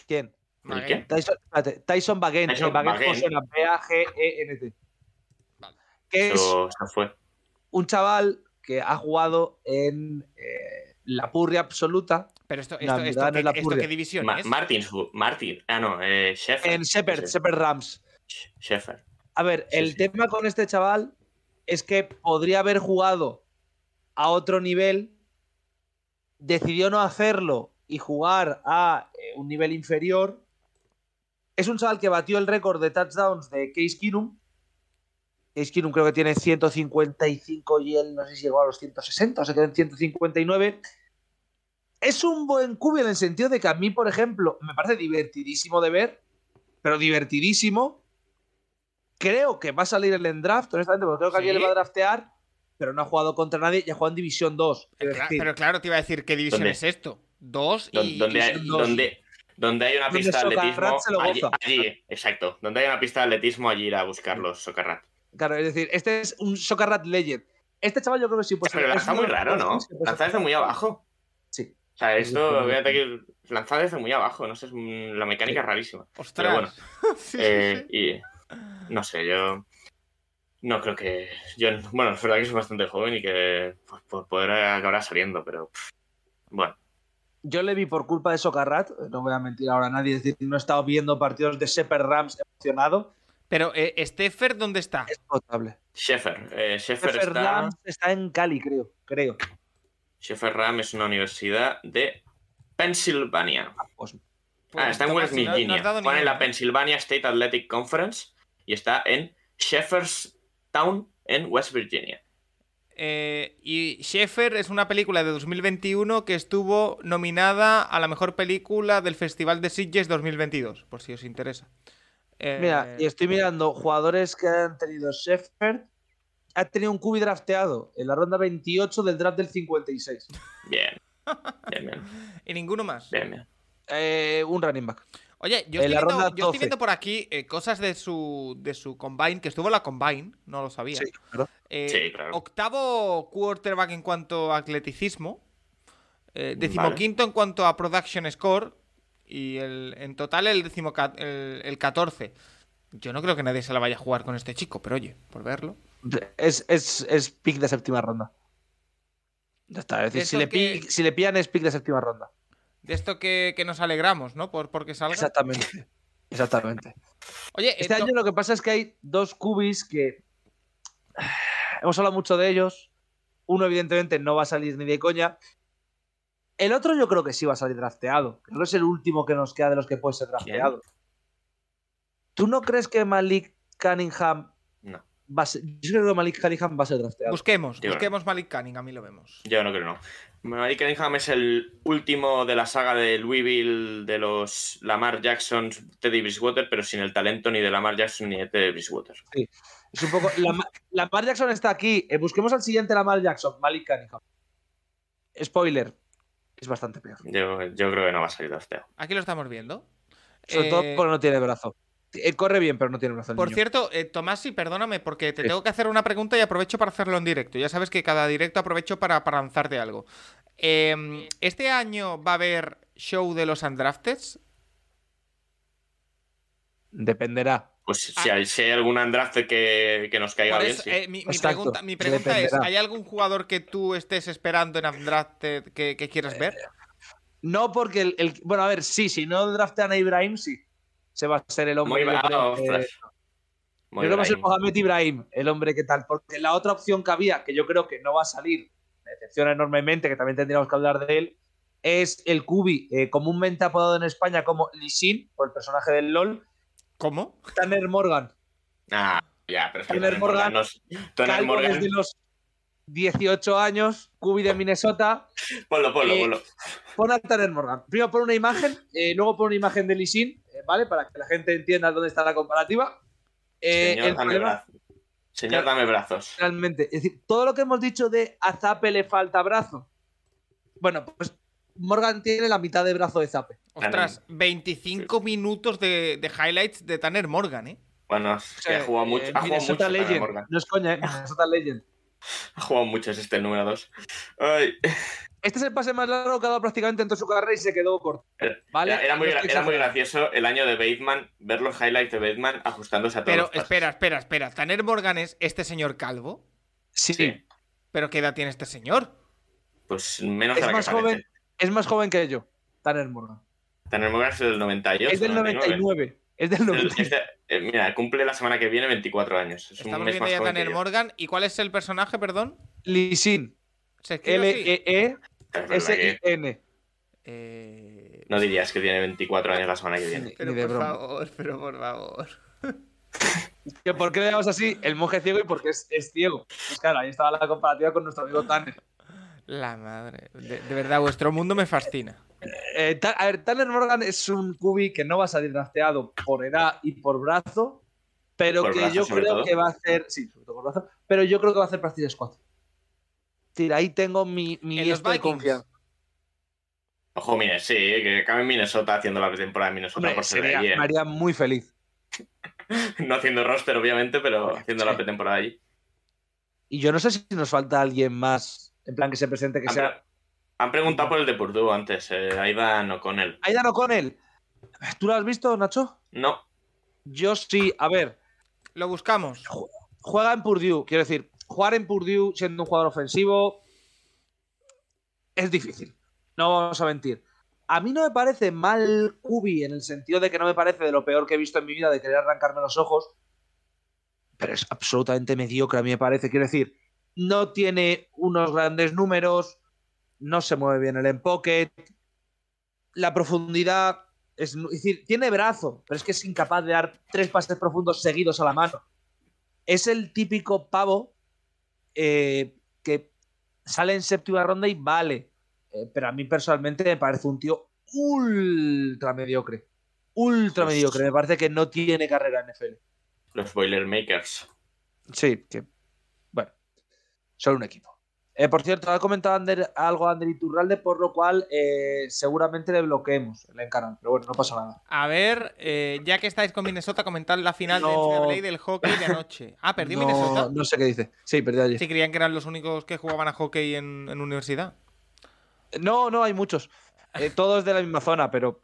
¿Quién? ¿El qué? Tyson, espérate, Tyson Bagent. Tyson eh, Bagent Bagent. B-A-G-E-N-T. Vale. Que es Eso, eso fue. un chaval que ha jugado en eh, la purria absoluta Pero esto, No, esto, esto, verdad no ¿qué, es la esto qué división Ma- es? Martin, Martin. Ah, no, eh, Shepard. en Shepherd, Ese. Shepherd Rams. Sheffer. A ver, Sí, el sí. tema con este chaval es que podría haber jugado a otro nivel, decidió no hacerlo y jugar a eh, un nivel inferior. Es un chaval que batió el récord de touchdowns de Case Keenum. Keenum creo que tiene 155 y él no sé si llegó a los 160 o se quedó en 159. Es un buen cubi en el sentido de que a mí, por ejemplo, me parece divertidísimo de ver, pero divertidísimo. Creo que va a salir el en draft, honestamente, porque creo que alguien ¿Sí? le va a draftear, pero no ha jugado contra nadie y ha jugado en División 2. Quiero Cla- decir, pero claro, te iba a decir, ¿qué división ¿Dónde? es esto? Dos y. donde, y- hay, dos. donde, donde hay una pista de atletismo, allí, allí, exacto. Donde hay una pista de atletismo, allí ir a buscarlos, Socarrat. Claro, es decir, este es un Soccer Legend. Este chaval yo creo que sí puede ser- Pero lanza muy raro, ¿no? Lanza desde muy abajo. Sí. O sea, esto, fíjate que lanza desde muy abajo, no sé, es un- la mecánica es rarísima. Ostras. Pero bueno, Sí, Eh, sí. y no sé, yo no creo que. Yo, bueno, es verdad que soy bastante joven y que pues, por poder acabar saliendo, pero pff, bueno, Yo le vi por culpa de Socarrat, no voy a mentir ahora a nadie, es decir, no he estado viendo partidos de Shepherd Rams emocionado. Pero, eh, ¿Steffer dónde está? Es potable. Sheffer. Eh, Sheffer, Shepherd está, Rams está en Cali, creo. Creo. Sheffer Ram es una universidad de Pensilvania. Pues, Ah, está en West no- no Virginia. Juega en una, la. Pennsylvania State Athletic Conference y está en Shepherdstown, en West Virginia. Eh, y Sheffer es una película de 2021 que estuvo nominada a la mejor película del Festival de Sitges 2022, por si os interesa. Eh, Mira, y estoy mirando jugadores que han tenido Shepherd. Ha tenido un cubi drafteado en la ronda 28 del draft del 56. Bien. Bien, bien. y ninguno más. bien, bien. Eh, un running back. Oye, yo, estoy viendo, ronda yo estoy 12. viendo por aquí eh, cosas de su, de su combine, que estuvo en la combine, no lo sabía. claro. Eh, Sí, claro. Octavo quarterback en cuanto a atleticismo. Eh, decimoquinto en cuanto a production score. Y el, en total el, decimo, el, el 14. Yo no creo que nadie se la vaya a jugar con este chico, pero oye, por verlo. Es, es, es pick de séptima ronda. Ya está. Es decir, si le, que- pi- si le pillan es pick de séptima ronda. De esto que, que nos alegramos, ¿no? Por porque salga. Exactamente. Exactamente. Oye, Este año lo que pasa es que hay dos cubis que. Hemos hablado mucho de ellos. Uno, evidentemente, no va a salir ni de coña. El otro, yo creo que sí va a salir drafteado. Creo que es el último que nos queda de los que puede ser drafteado. ¿Tú no crees que Malik Cunningham No. va a ser.? Yo creo que Malik Cunningham va a ser drafteado. busquemos, Yo- busquemos Malik Cunningham y lo vemos. Yo no creo, no. Malik Cunningham es el último de la saga de Louisville de los Lamar Jackson, Teddy Bridgewater, pero sin el talento ni de Lamar Jackson ni de Teddy Bridgewater. Es un poco. La, Lamar Jackson está aquí. Eh, busquemos al siguiente Lamar Jackson, Malik Cunningham. Spoiler. Es bastante peor. Yo, yo creo que no va a salir drafteado. Aquí lo estamos viendo. Sobre Eh, todo porque no tiene brazo. Eh, corre bien, pero no tiene brazo. el Por niño. cierto, eh, Tomás, sí, perdóname, porque te Sí. tengo que hacer una pregunta y aprovecho para hacerlo en directo. Ya sabes que cada directo aprovecho para, para lanzarte algo. Eh, ¿Este año va a haber show de los Undrafteds? Dependerá. Pues si, hay, si hay algún undrafted que, que nos caiga bien, sí. eh, mi, pregunta, mi pregunta es. ¿hay algún jugador que tú estés esperando en Undrafted que, que quieras ver? No porque el, el- Bueno, a ver, sí, si no draftean a Ibrahim, sí. Se va a ser el hombre. Muy yo bravo, yo creo que va a ser. Mohamed Ibrahim, el hombre que tal. Porque la otra opción que había, que yo creo que no va a salir, me decepciona enormemente, que también tendríamos que hablar de él, es el Kubi, eh, comúnmente apodado en España como Lisin, por el personaje del LOL, ¿Cómo? Tanner Morgan. Ah, ya, pero es que Tanner Tanner Morgan, Morgan, no es- Tanner Morgan- desde los 18 años, Kubi de Minnesota. Ponlo, ponlo, Eh, ponlo. Pon a Tanner Morgan. Primero pon una imagen, eh, luego pon una imagen de Lisin, eh, ¿vale? Para que la gente entienda dónde está la comparativa. Eh, Señor, el dame problema, brazos. Señor, dame brazos. realmente, es decir, todo lo que hemos dicho de a Zape le falta brazo. Bueno, pues Morgan tiene la mitad de brazo de Zape. Ostras, 25 minutos de, de highlights de Tanner Morgan, ¿eh? Bueno, es que ha jugado mucho. Eh, Ha jugado mucho Minnesota Legend. Morgan. No es coña, ¿eh? Minnesota Legend. Ha jugado mucho, es este el número 2. Ay, Este es el pase más largo que ha dado prácticamente en toda su carrera y se quedó corto. ¿Vale? era, era muy, era gracioso el año de Bateman, ver los highlights de Bateman ajustándose a todos Pero los espera, espera, espera. ¿Tanner Morgan es este señor calvo? Sí, Sí. ¿Pero qué edad tiene este señor? Pues menos Es de la que más parece. Es más joven que yo, Tanner Morgan. Tanner Morgan es del 98. Es del 99. Es del El- 90. este- eh, mira, cumple la semana que viene 24 años. Es un Estamos mes viendo ya Tanner. Morgan. ¿Y cuál es el personaje, perdón? Lee Sin. ¿Se escribe así? Es verdad que L-E-E-S-I-N. Eh, no dirías que tiene 24 años la semana que viene. Pero por broma. favor, pero por favor. ¿Que ¿Por qué le llamamos así? El monje ciego y porque es, es ciego. Pues claro, ahí estaba la comparativa con nuestro amigo Tanner. La madre. De, de verdad, vuestro mundo me fascina. Eh, Ta- a ver, Tanner Morgan es un cubi que no va a salir drafteado por edad y por brazo, pero Por que brazo, yo creo todo. que va a hacer. Sí, sobre todo por brazo. Pero yo creo que va a hacer practice squad. Tira, ahí tengo mi, mi En los esto de confianza. Ojo, mire, sí, que acabe en Minnesota haciendo la pretemporada en Minnesota Hombre, por ser sería- allí, ¿eh? me haría muy feliz. No haciendo roster, obviamente, pero haciendo la pretemporada allí. Y yo no sé si nos falta alguien más, en plan que se presente, que Han, sea. pre- han preguntado por el de Purdue antes, eh, Aidan O'Connell. Aidan O'Connell. ¿Tú lo has visto, Nacho? No, Yo sí. A ver, Lo buscamos. juega en Purdue. Quiero decir, jugar en Purdue siendo un jugador ofensivo es difícil. No vamos a mentir. A mí no me parece mal Kubi en el sentido de que no me parece de lo peor que he visto en mi vida de querer arrancarme los ojos. Pero es absolutamente mediocre, a mí me parece. Quiero decir, no tiene unos grandes números, no se mueve bien el empocket, la profundidad es, es decir, tiene brazo, pero es que es incapaz de dar tres pases profundos seguidos a la mano. Es el típico pavo eh, que sale en séptima ronda y vale. Eh, pero a mí personalmente me parece un tío ultra mediocre. Ultra Pues- mediocre. Me parece que no tiene carrera en NFL. los Boilermakers. Sí, que. Solo un equipo. Eh, por cierto, ha comentado Ander- algo Ander Iturralde, por lo cual eh, seguramente le bloqueemos el canal. Pero bueno, no pasa nada. A ver, eh, ya que estáis con Minnesota, comentad la final No. NCAA del hockey de anoche. Ah, perdió no, Minnesota. no sé qué dice. Sí, perdió ayer. Sí, creían que eran los únicos que jugaban a hockey en, en universidad. No, no, hay muchos. Todos de la misma zona, pero.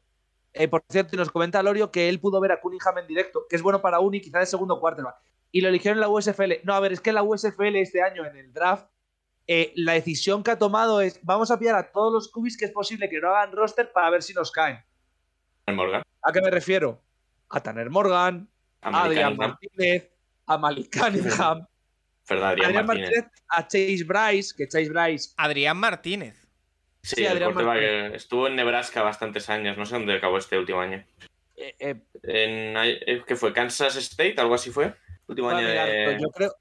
por cierto, nos comenta Lorio que él pudo ver a Cunningham en directo, que es bueno para Uni, quizá de segundo quarterback. Y lo eligieron en la USFL. No, a ver, es que en la USFL este año, en el draft, eh, la decisión que ha tomado es: vamos a pillar a todos los cubis que es posible que no hagan roster para ver si nos caen. Morgan. ¿A qué me refiero? A Tanner Morgan, a Adrian. Martínez, a Malik Cunningham, Verdad, a Adrián Adrian Martínez. Martínez, a Chase Bryce, que Chase Bryce. Adrián Martínez. Sí, Sí, el Adrián Martínez. estuvo en Nebraska bastantes años. No sé dónde acabó este último año. eh, eh, En, eh, ¿Qué fue? ¿¿Kansas State? ¿Algo así fue? Último año mirar, de... yo creo.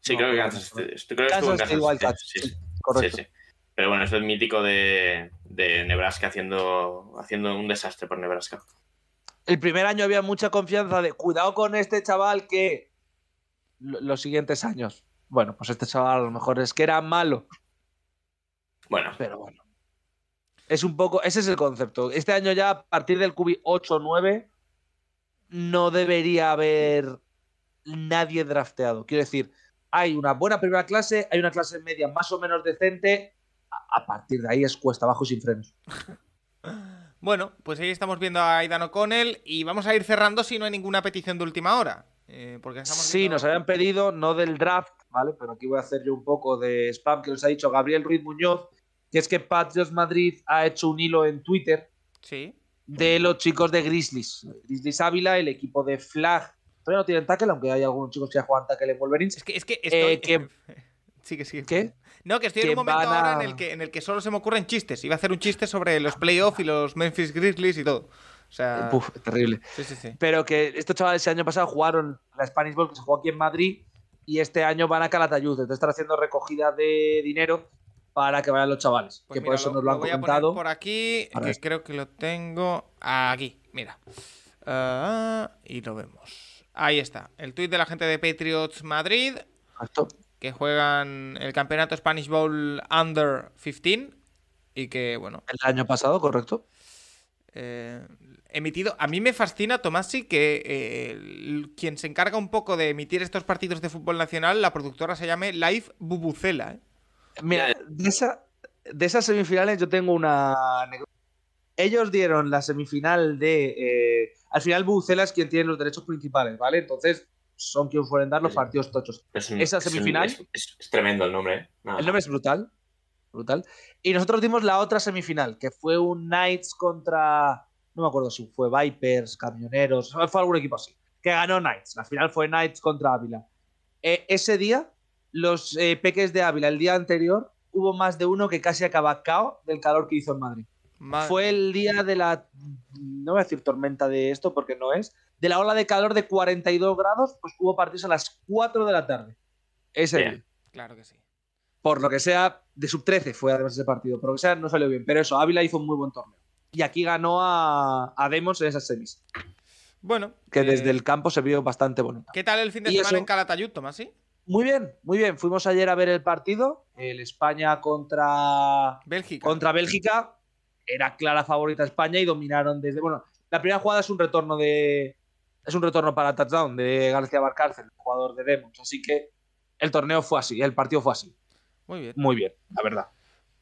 Sí, no, creo que Kansas no. Estoy- Creo que estuvo en Kansas Kansas Wildcats. Sí, sí, correcto. sí. Pero bueno, es el mítico de, de Nebraska haciendo, haciendo un desastre por Nebraska. El primer año había mucha confianza de cuidado con este chaval que lo- los siguientes años. Bueno, pues este chaval a lo mejor es que era malo, Bueno, pero bueno. Es un poco, ese es el concepto. Este año ya a partir del QB 8 o 9 no debería haber nadie drafteado. Quiero decir, hay una buena primera clase, hay una clase media más o menos decente. A, a partir de ahí es cuesta abajo sin frenos. Bueno, pues ahí estamos viendo a Aidan O'Connell y vamos a ir cerrando si no hay ninguna petición de última hora. Eh, porque estamos Sí, viendo- nos habían pedido, no del draft, ¿vale? Pero aquí voy a hacer yo un poco de spam que nos ha dicho Gabriel Ruiz Muñoz, que es que Patriots Madrid ha hecho un hilo en Twitter Sí. de los chicos de Grizzlies. Grizzlies Ávila, el equipo de Flag. Todavía no tienen tackle, aunque hay algunos chicos que ya juegan tackle en Wolverines. Es que, es que estoy... Eh, que- Sí, que sí. ¿Qué? No, que estoy en un momento a- ahora en el, que, en el que solo se me ocurren chistes. Iba a hacer un chiste sobre los playoffs y los Memphis Grizzlies y todo. O sea... Uf, terrible. Sí, sí, sí. Pero que estos chavales el año pasado jugaron la Spanish Bowl que se jugó aquí en Madrid y este año van a Calatayud. Entonces están haciendo recogida de dinero para que vayan los chavales. Pues que mira, por eso nos lo han voy a poner comentado. por aquí, que creo que lo tengo aquí. Mira. Ah, y lo vemos. Ahí está. El tuit de la gente de Patriots Madrid, Esto. que juegan el campeonato Spanish Bowl Under 15. Y que, bueno, El año pasado, correcto. eh, emitido. A mí me fascina, Tomasi, que eh, el- quien se encarga un poco de emitir estos partidos de fútbol nacional, la productora se llame Live Bubucela. ¿eh? Mira, de, esa, de esas semifinales yo tengo una anécdota. Ellos dieron la semifinal de. Al final, Bucela es quien tiene los derechos principales, ¿vale? Entonces, son quienes suelen dar los partidos tochos. es un- Esa es un- semifinal- es, es- es tremendo el nombre, ¿eh? Nada. El nombre es brutal. Brutal. Y nosotros dimos la otra semifinal, que fue un Knights contra no me acuerdo si fue Vipers, Camioneros, fue algún equipo así, que ganó Knights. La final fue Knights contra Ávila. Eh, ese día, los eh, peques de Ávila, el día anterior, hubo más de uno que casi acaba cao del calor que hizo en Madrid. Madre Fue el día de la, no voy a decir tormenta de esto porque no es, de la ola de calor de 42 grados, pues hubo partidos a las 4 de la tarde. Ese Bien. día. Claro que sí. Por lo que sea, de sub 13 fue además ese partido. Por lo que sea, no salió bien. Pero eso, Ávila hizo un muy buen torneo. Y aquí ganó a, a Demos en esas semis. Bueno. Que eh, desde el campo se vio bastante bonita. ¿Qué tal el fin de y semana eso- en Calatayud, Tomás? ¿Sí? Muy bien, muy bien. Fuimos ayer a ver el partido. El España contra, Bélgica. contra Bélgica. Era clara favorita España y dominaron desde. Bueno, la primera jugada es un retorno de. Es un retorno para touchdown de García Barcárcel, el jugador de Demos. Así que el torneo fue así, el partido fue así. Muy bien. Muy bien, la verdad.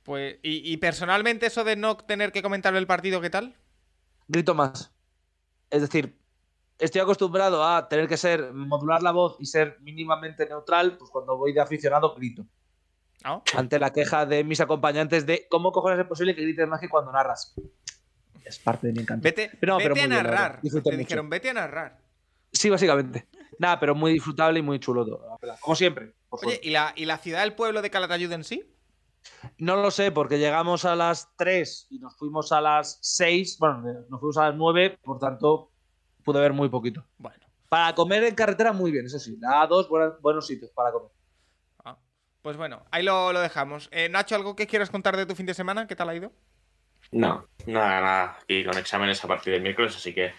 Pues, y, y personalmente, eso de no tener que comentar el partido, ¿qué tal? grito más. Es decir, estoy acostumbrado a tener que ser, modular la voz y ser mínimamente neutral, pues cuando voy de aficionado grito. ¿No? Ante la queja de mis acompañantes de cómo cojones es posible que grites más que cuando narras. Es parte de mi encanto. Vete, Pero no, vete pero a bien, narrar. Disfruté Te dijeron, vete a narrar. Sí, básicamente. Nada, pero muy disfrutable y muy chulo todo. Como siempre. Oye. ¿y la, ¿y la ciudad del pueblo de Calatayud en sí? No lo sé, porque llegamos a las 3 y nos fuimos a las 6. Bueno, nos fuimos a las 9, por tanto, pude ver muy poquito. Bueno. Para comer en carretera, muy bien, eso sí. La A2, buenas- buenos sitios para comer. Pues bueno, ahí lo, lo dejamos. Eh, Nacho, ¿algo que quieras contar de tu fin de semana? ¿Qué tal ha ido? No, nada, nada. Y con exámenes a partir del miércoles, así que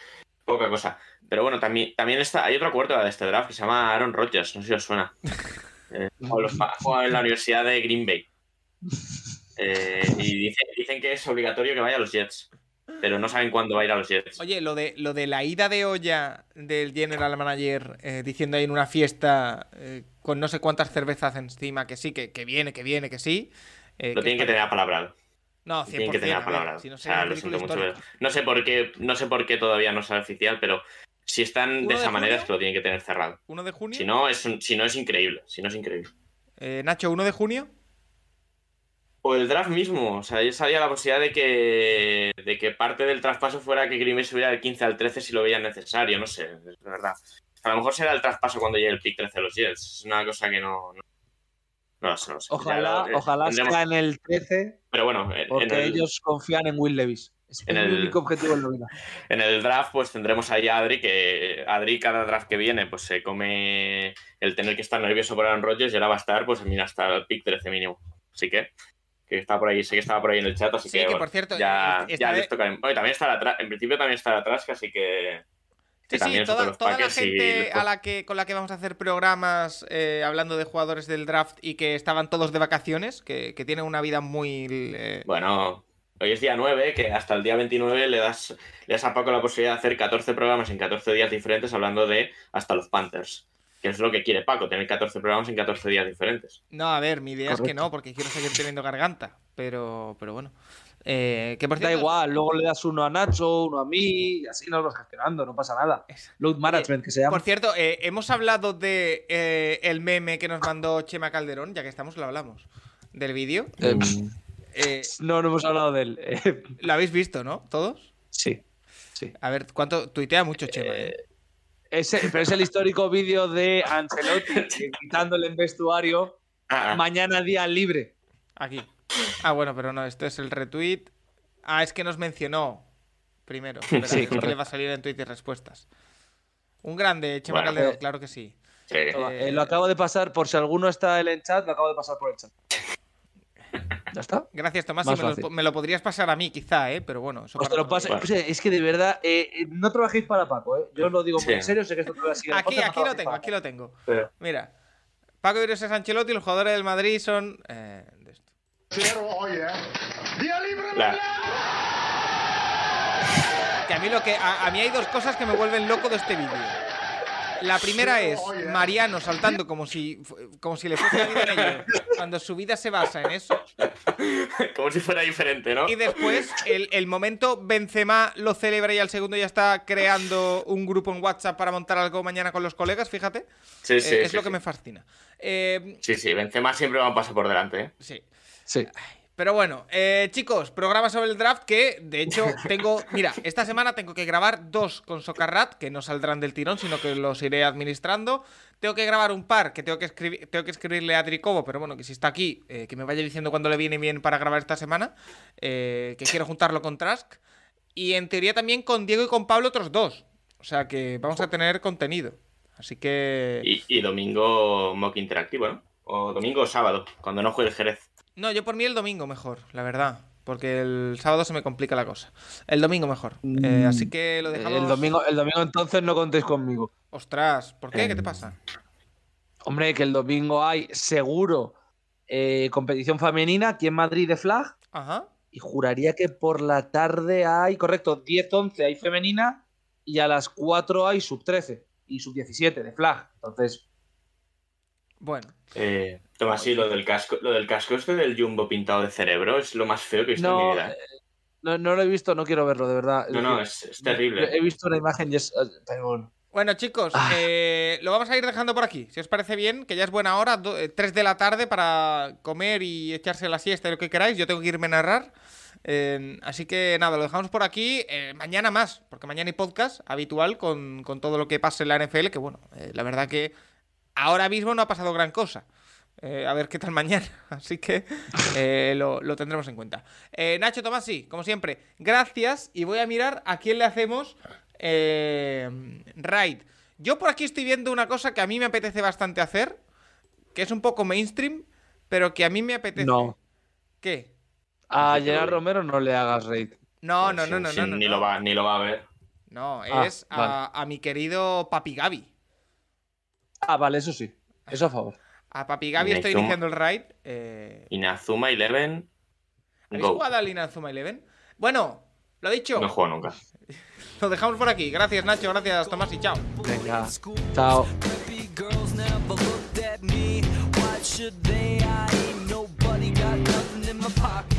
poca cosa. Pero bueno, también, también está, hay otra cuarta de este draft que se llama Aaron Rodgers, no sé si os suena. Eh, juega en la Universidad de Green Bay. Eh, y dicen, dicen que es obligatorio que vaya a los Jets, pero no saben cuándo va a ir a los Jets. Oye, lo de, lo de la ida de olla del general manager eh, diciendo ahí en una fiesta con no sé cuántas cervezas encima que sí, que, que viene, que viene, que sí. eh, Lo tienen que tener apalabrado. No, 100%. Tienen que tener a ver, apalabrado. si no O sea, lo siento mucho. No sé por qué, no sé por qué todavía no sale oficial, pero si están ¿Uno de de esa manera es que lo tienen que tener cerrado. 1 de junio. Si no, es si no es increíble. Si no es increíble. Eh, Nacho, 1 de junio. O el draft mismo, o sea, ya salía la posibilidad de que, de que parte del traspaso fuera que Bay subiera del 15 al 13 si lo veían necesario, no sé, es verdad. A lo mejor será el traspaso cuando llegue el pick 13 de los Jets, es una cosa que no... No, no no sé. Ojalá, Ya eh, ojalá tendremos- sea en el 13, Pero bueno, en, porque en el, ellos confían en Will Levis. Es en el- único objetivo en la vida. en el draft pues tendremos ahí a Adri, que Adri cada draft que viene pues se come el tener que estar nervioso por Aaron Rodgers y ahora va a estar pues mira hasta el pick 13 mínimo. Así que, que está por ahí, sé que estaba por ahí en el chat, así Sí, que, que bueno, por cierto, ya, esta ya vez- les toca. Oye, también estará atrás, en principio también estará atrás, así que... Sí, sí, toda, toda la y gente a la que, con la que vamos a hacer programas eh, hablando de jugadores del draft y que estaban todos de vacaciones, que, que tienen una vida muy... eh, Bueno, hoy es día 9, que hasta el día 29 le das, le das a Paco la posibilidad de hacer 14 programas en 14 días diferentes hablando de hasta los Panthers. Que es lo que quiere Paco, tener 14 programas en 14 días diferentes. No, a ver, mi idea es que no, porque quiero seguir teniendo garganta. Pero, pero bueno. Eh, que por Da igual, luego le das uno a Nacho, uno a mí, y así nos vas gestionando, no pasa nada. Load management, que se llama. Por cierto, eh, hemos hablado de eh, el meme que nos mandó Chema Calderón, ya que estamos, lo hablamos. Del vídeo. Eh, Eh, no, no hemos hablado de él. Eh, lo habéis visto, ¿no? ¿Todos? sí, sí. A ver, ¿cuánto? Tuitea mucho Chema, ¿eh? Ese, pero es el histórico vídeo de Ancelotti quitándole en vestuario. Ah, ah, Mañana día libre. Aquí. Ah, bueno, pero no, esto es el retweet. Ah, es que nos mencionó primero. Sí, es que le va a salir en y respuestas. Un grande, Chema Bueno, Calderón, eh, claro que sí. Eh, eh, lo acabo de pasar, por si alguno está en el chat, lo acabo de pasar por el chat. ¿Ya está? Gracias, Tomás. Me lo, fácil. me lo podrías pasar a mí, quizá, ¿eh? Pero bueno, eso te lo. Bueno. Es que de verdad, eh, no trabajéis para Paco, ¿eh? Yo os lo digo muy Sí. en serio, sé que esto todavía sigue en el Aquí, aquí lo tengo, aquí lo tengo. Mira. Paco Iglesias es Ancelotti, los jugadores del Madrid son. eh, de esto. La- Que a mí lo que. A, a mí hay dos cosas que me vuelven loco de este vídeo. La primera es Mariano saltando como si, como si le fuese la vida en ello, cuando su vida se basa en eso. Como si fuera diferente, ¿no? Y después, el, el momento Benzema lo celebra y al segundo ya está creando un grupo en WhatsApp para montar algo mañana con los colegas, fíjate. Sí, sí, Eh, es sí, lo que me fascina. Eh, Sí, sí, Benzema siempre va a pasar por delante, ¿eh? sí. Sí. Pero bueno, eh, chicos, programa sobre el draft que, de hecho, tengo. Mira, esta semana tengo que grabar dos con Socarrat, que no saldrán del tirón, sino que los iré administrando. Tengo que grabar un par que tengo que, escribir, tengo que escribirle a Dricobo, pero bueno, que si está aquí, eh, que me vaya diciendo cuándo le viene bien para grabar esta semana. eh, que quiero juntarlo con Trask. Y en teoría también con Diego y con Pablo otros dos. O sea que vamos a tener contenido. Así que. Y, y domingo mock interactivo, ¿no? O domingo o sábado, cuando no juegue el Jerez. No, yo por mí el domingo mejor, la verdad. Porque el sábado se me complica la cosa. El domingo mejor. Eh, Mm, así que lo dejamos. El domingo, el domingo entonces no contéis conmigo. Ostras, ¿por qué? ¿Qué te Em, pasa? Hombre, que el domingo hay seguro eh, competición femenina aquí en Madrid de flag. Ajá. Y juraría que por la tarde hay, correcto, 10-11 hay femenina y a las 4 hay sub-13 y sub-17 de flag. Entonces, Bueno. Eh, Tomás, sí, lo del casco, lo del casco este del jumbo pintado de cerebro es lo más feo que he visto en mi vida. eh, no, no lo he visto, no quiero verlo, de verdad. No, no, es, es terrible. He visto una imagen y es. eh, Pero bueno. Chicos, Ah. eh, lo vamos a ir dejando por aquí. Si os parece bien, que ya es buena hora, 3 de la tarde para comer y echarse la siesta y lo que queráis. Yo tengo que irme a narrar. Eh, así que nada, lo dejamos por aquí. Eh, mañana más, porque mañana hay podcast habitual con, con todo lo que pase en la NFL. Que bueno, eh, la verdad que ahora mismo no ha pasado gran cosa. Eh, a ver qué tal mañana. Así que eh, lo, lo tendremos en cuenta. Eh, Nacho Tomás, sí, como siempre, gracias. Y voy a mirar a quién le hacemos eh, raid. Yo por aquí estoy viendo una cosa que a mí me apetece bastante hacer, que es un poco mainstream, pero que a mí me apetece. No. ¿Qué? A Gerard. Romero no le hagas raid. No, no, Sí, no, no, sí, no, no. ni, no. Lo va, ni lo va a ver. No, Ah, es a, a mi querido Papi Gaby. Ah, vale, eso sí. Eso a favor. A Papi Gaby estoy Inazuma. iniciando el raid. Eh, Inazuma Eleven. ¿Habéis Go. jugado al Inazuma Eleven? Bueno, lo dicho, No juego nunca. lo dejamos por aquí. Gracias, Nacho, gracias, Tomás y chao. Venga. Chao. Should they? I ain't nobody got nothing in my pocket.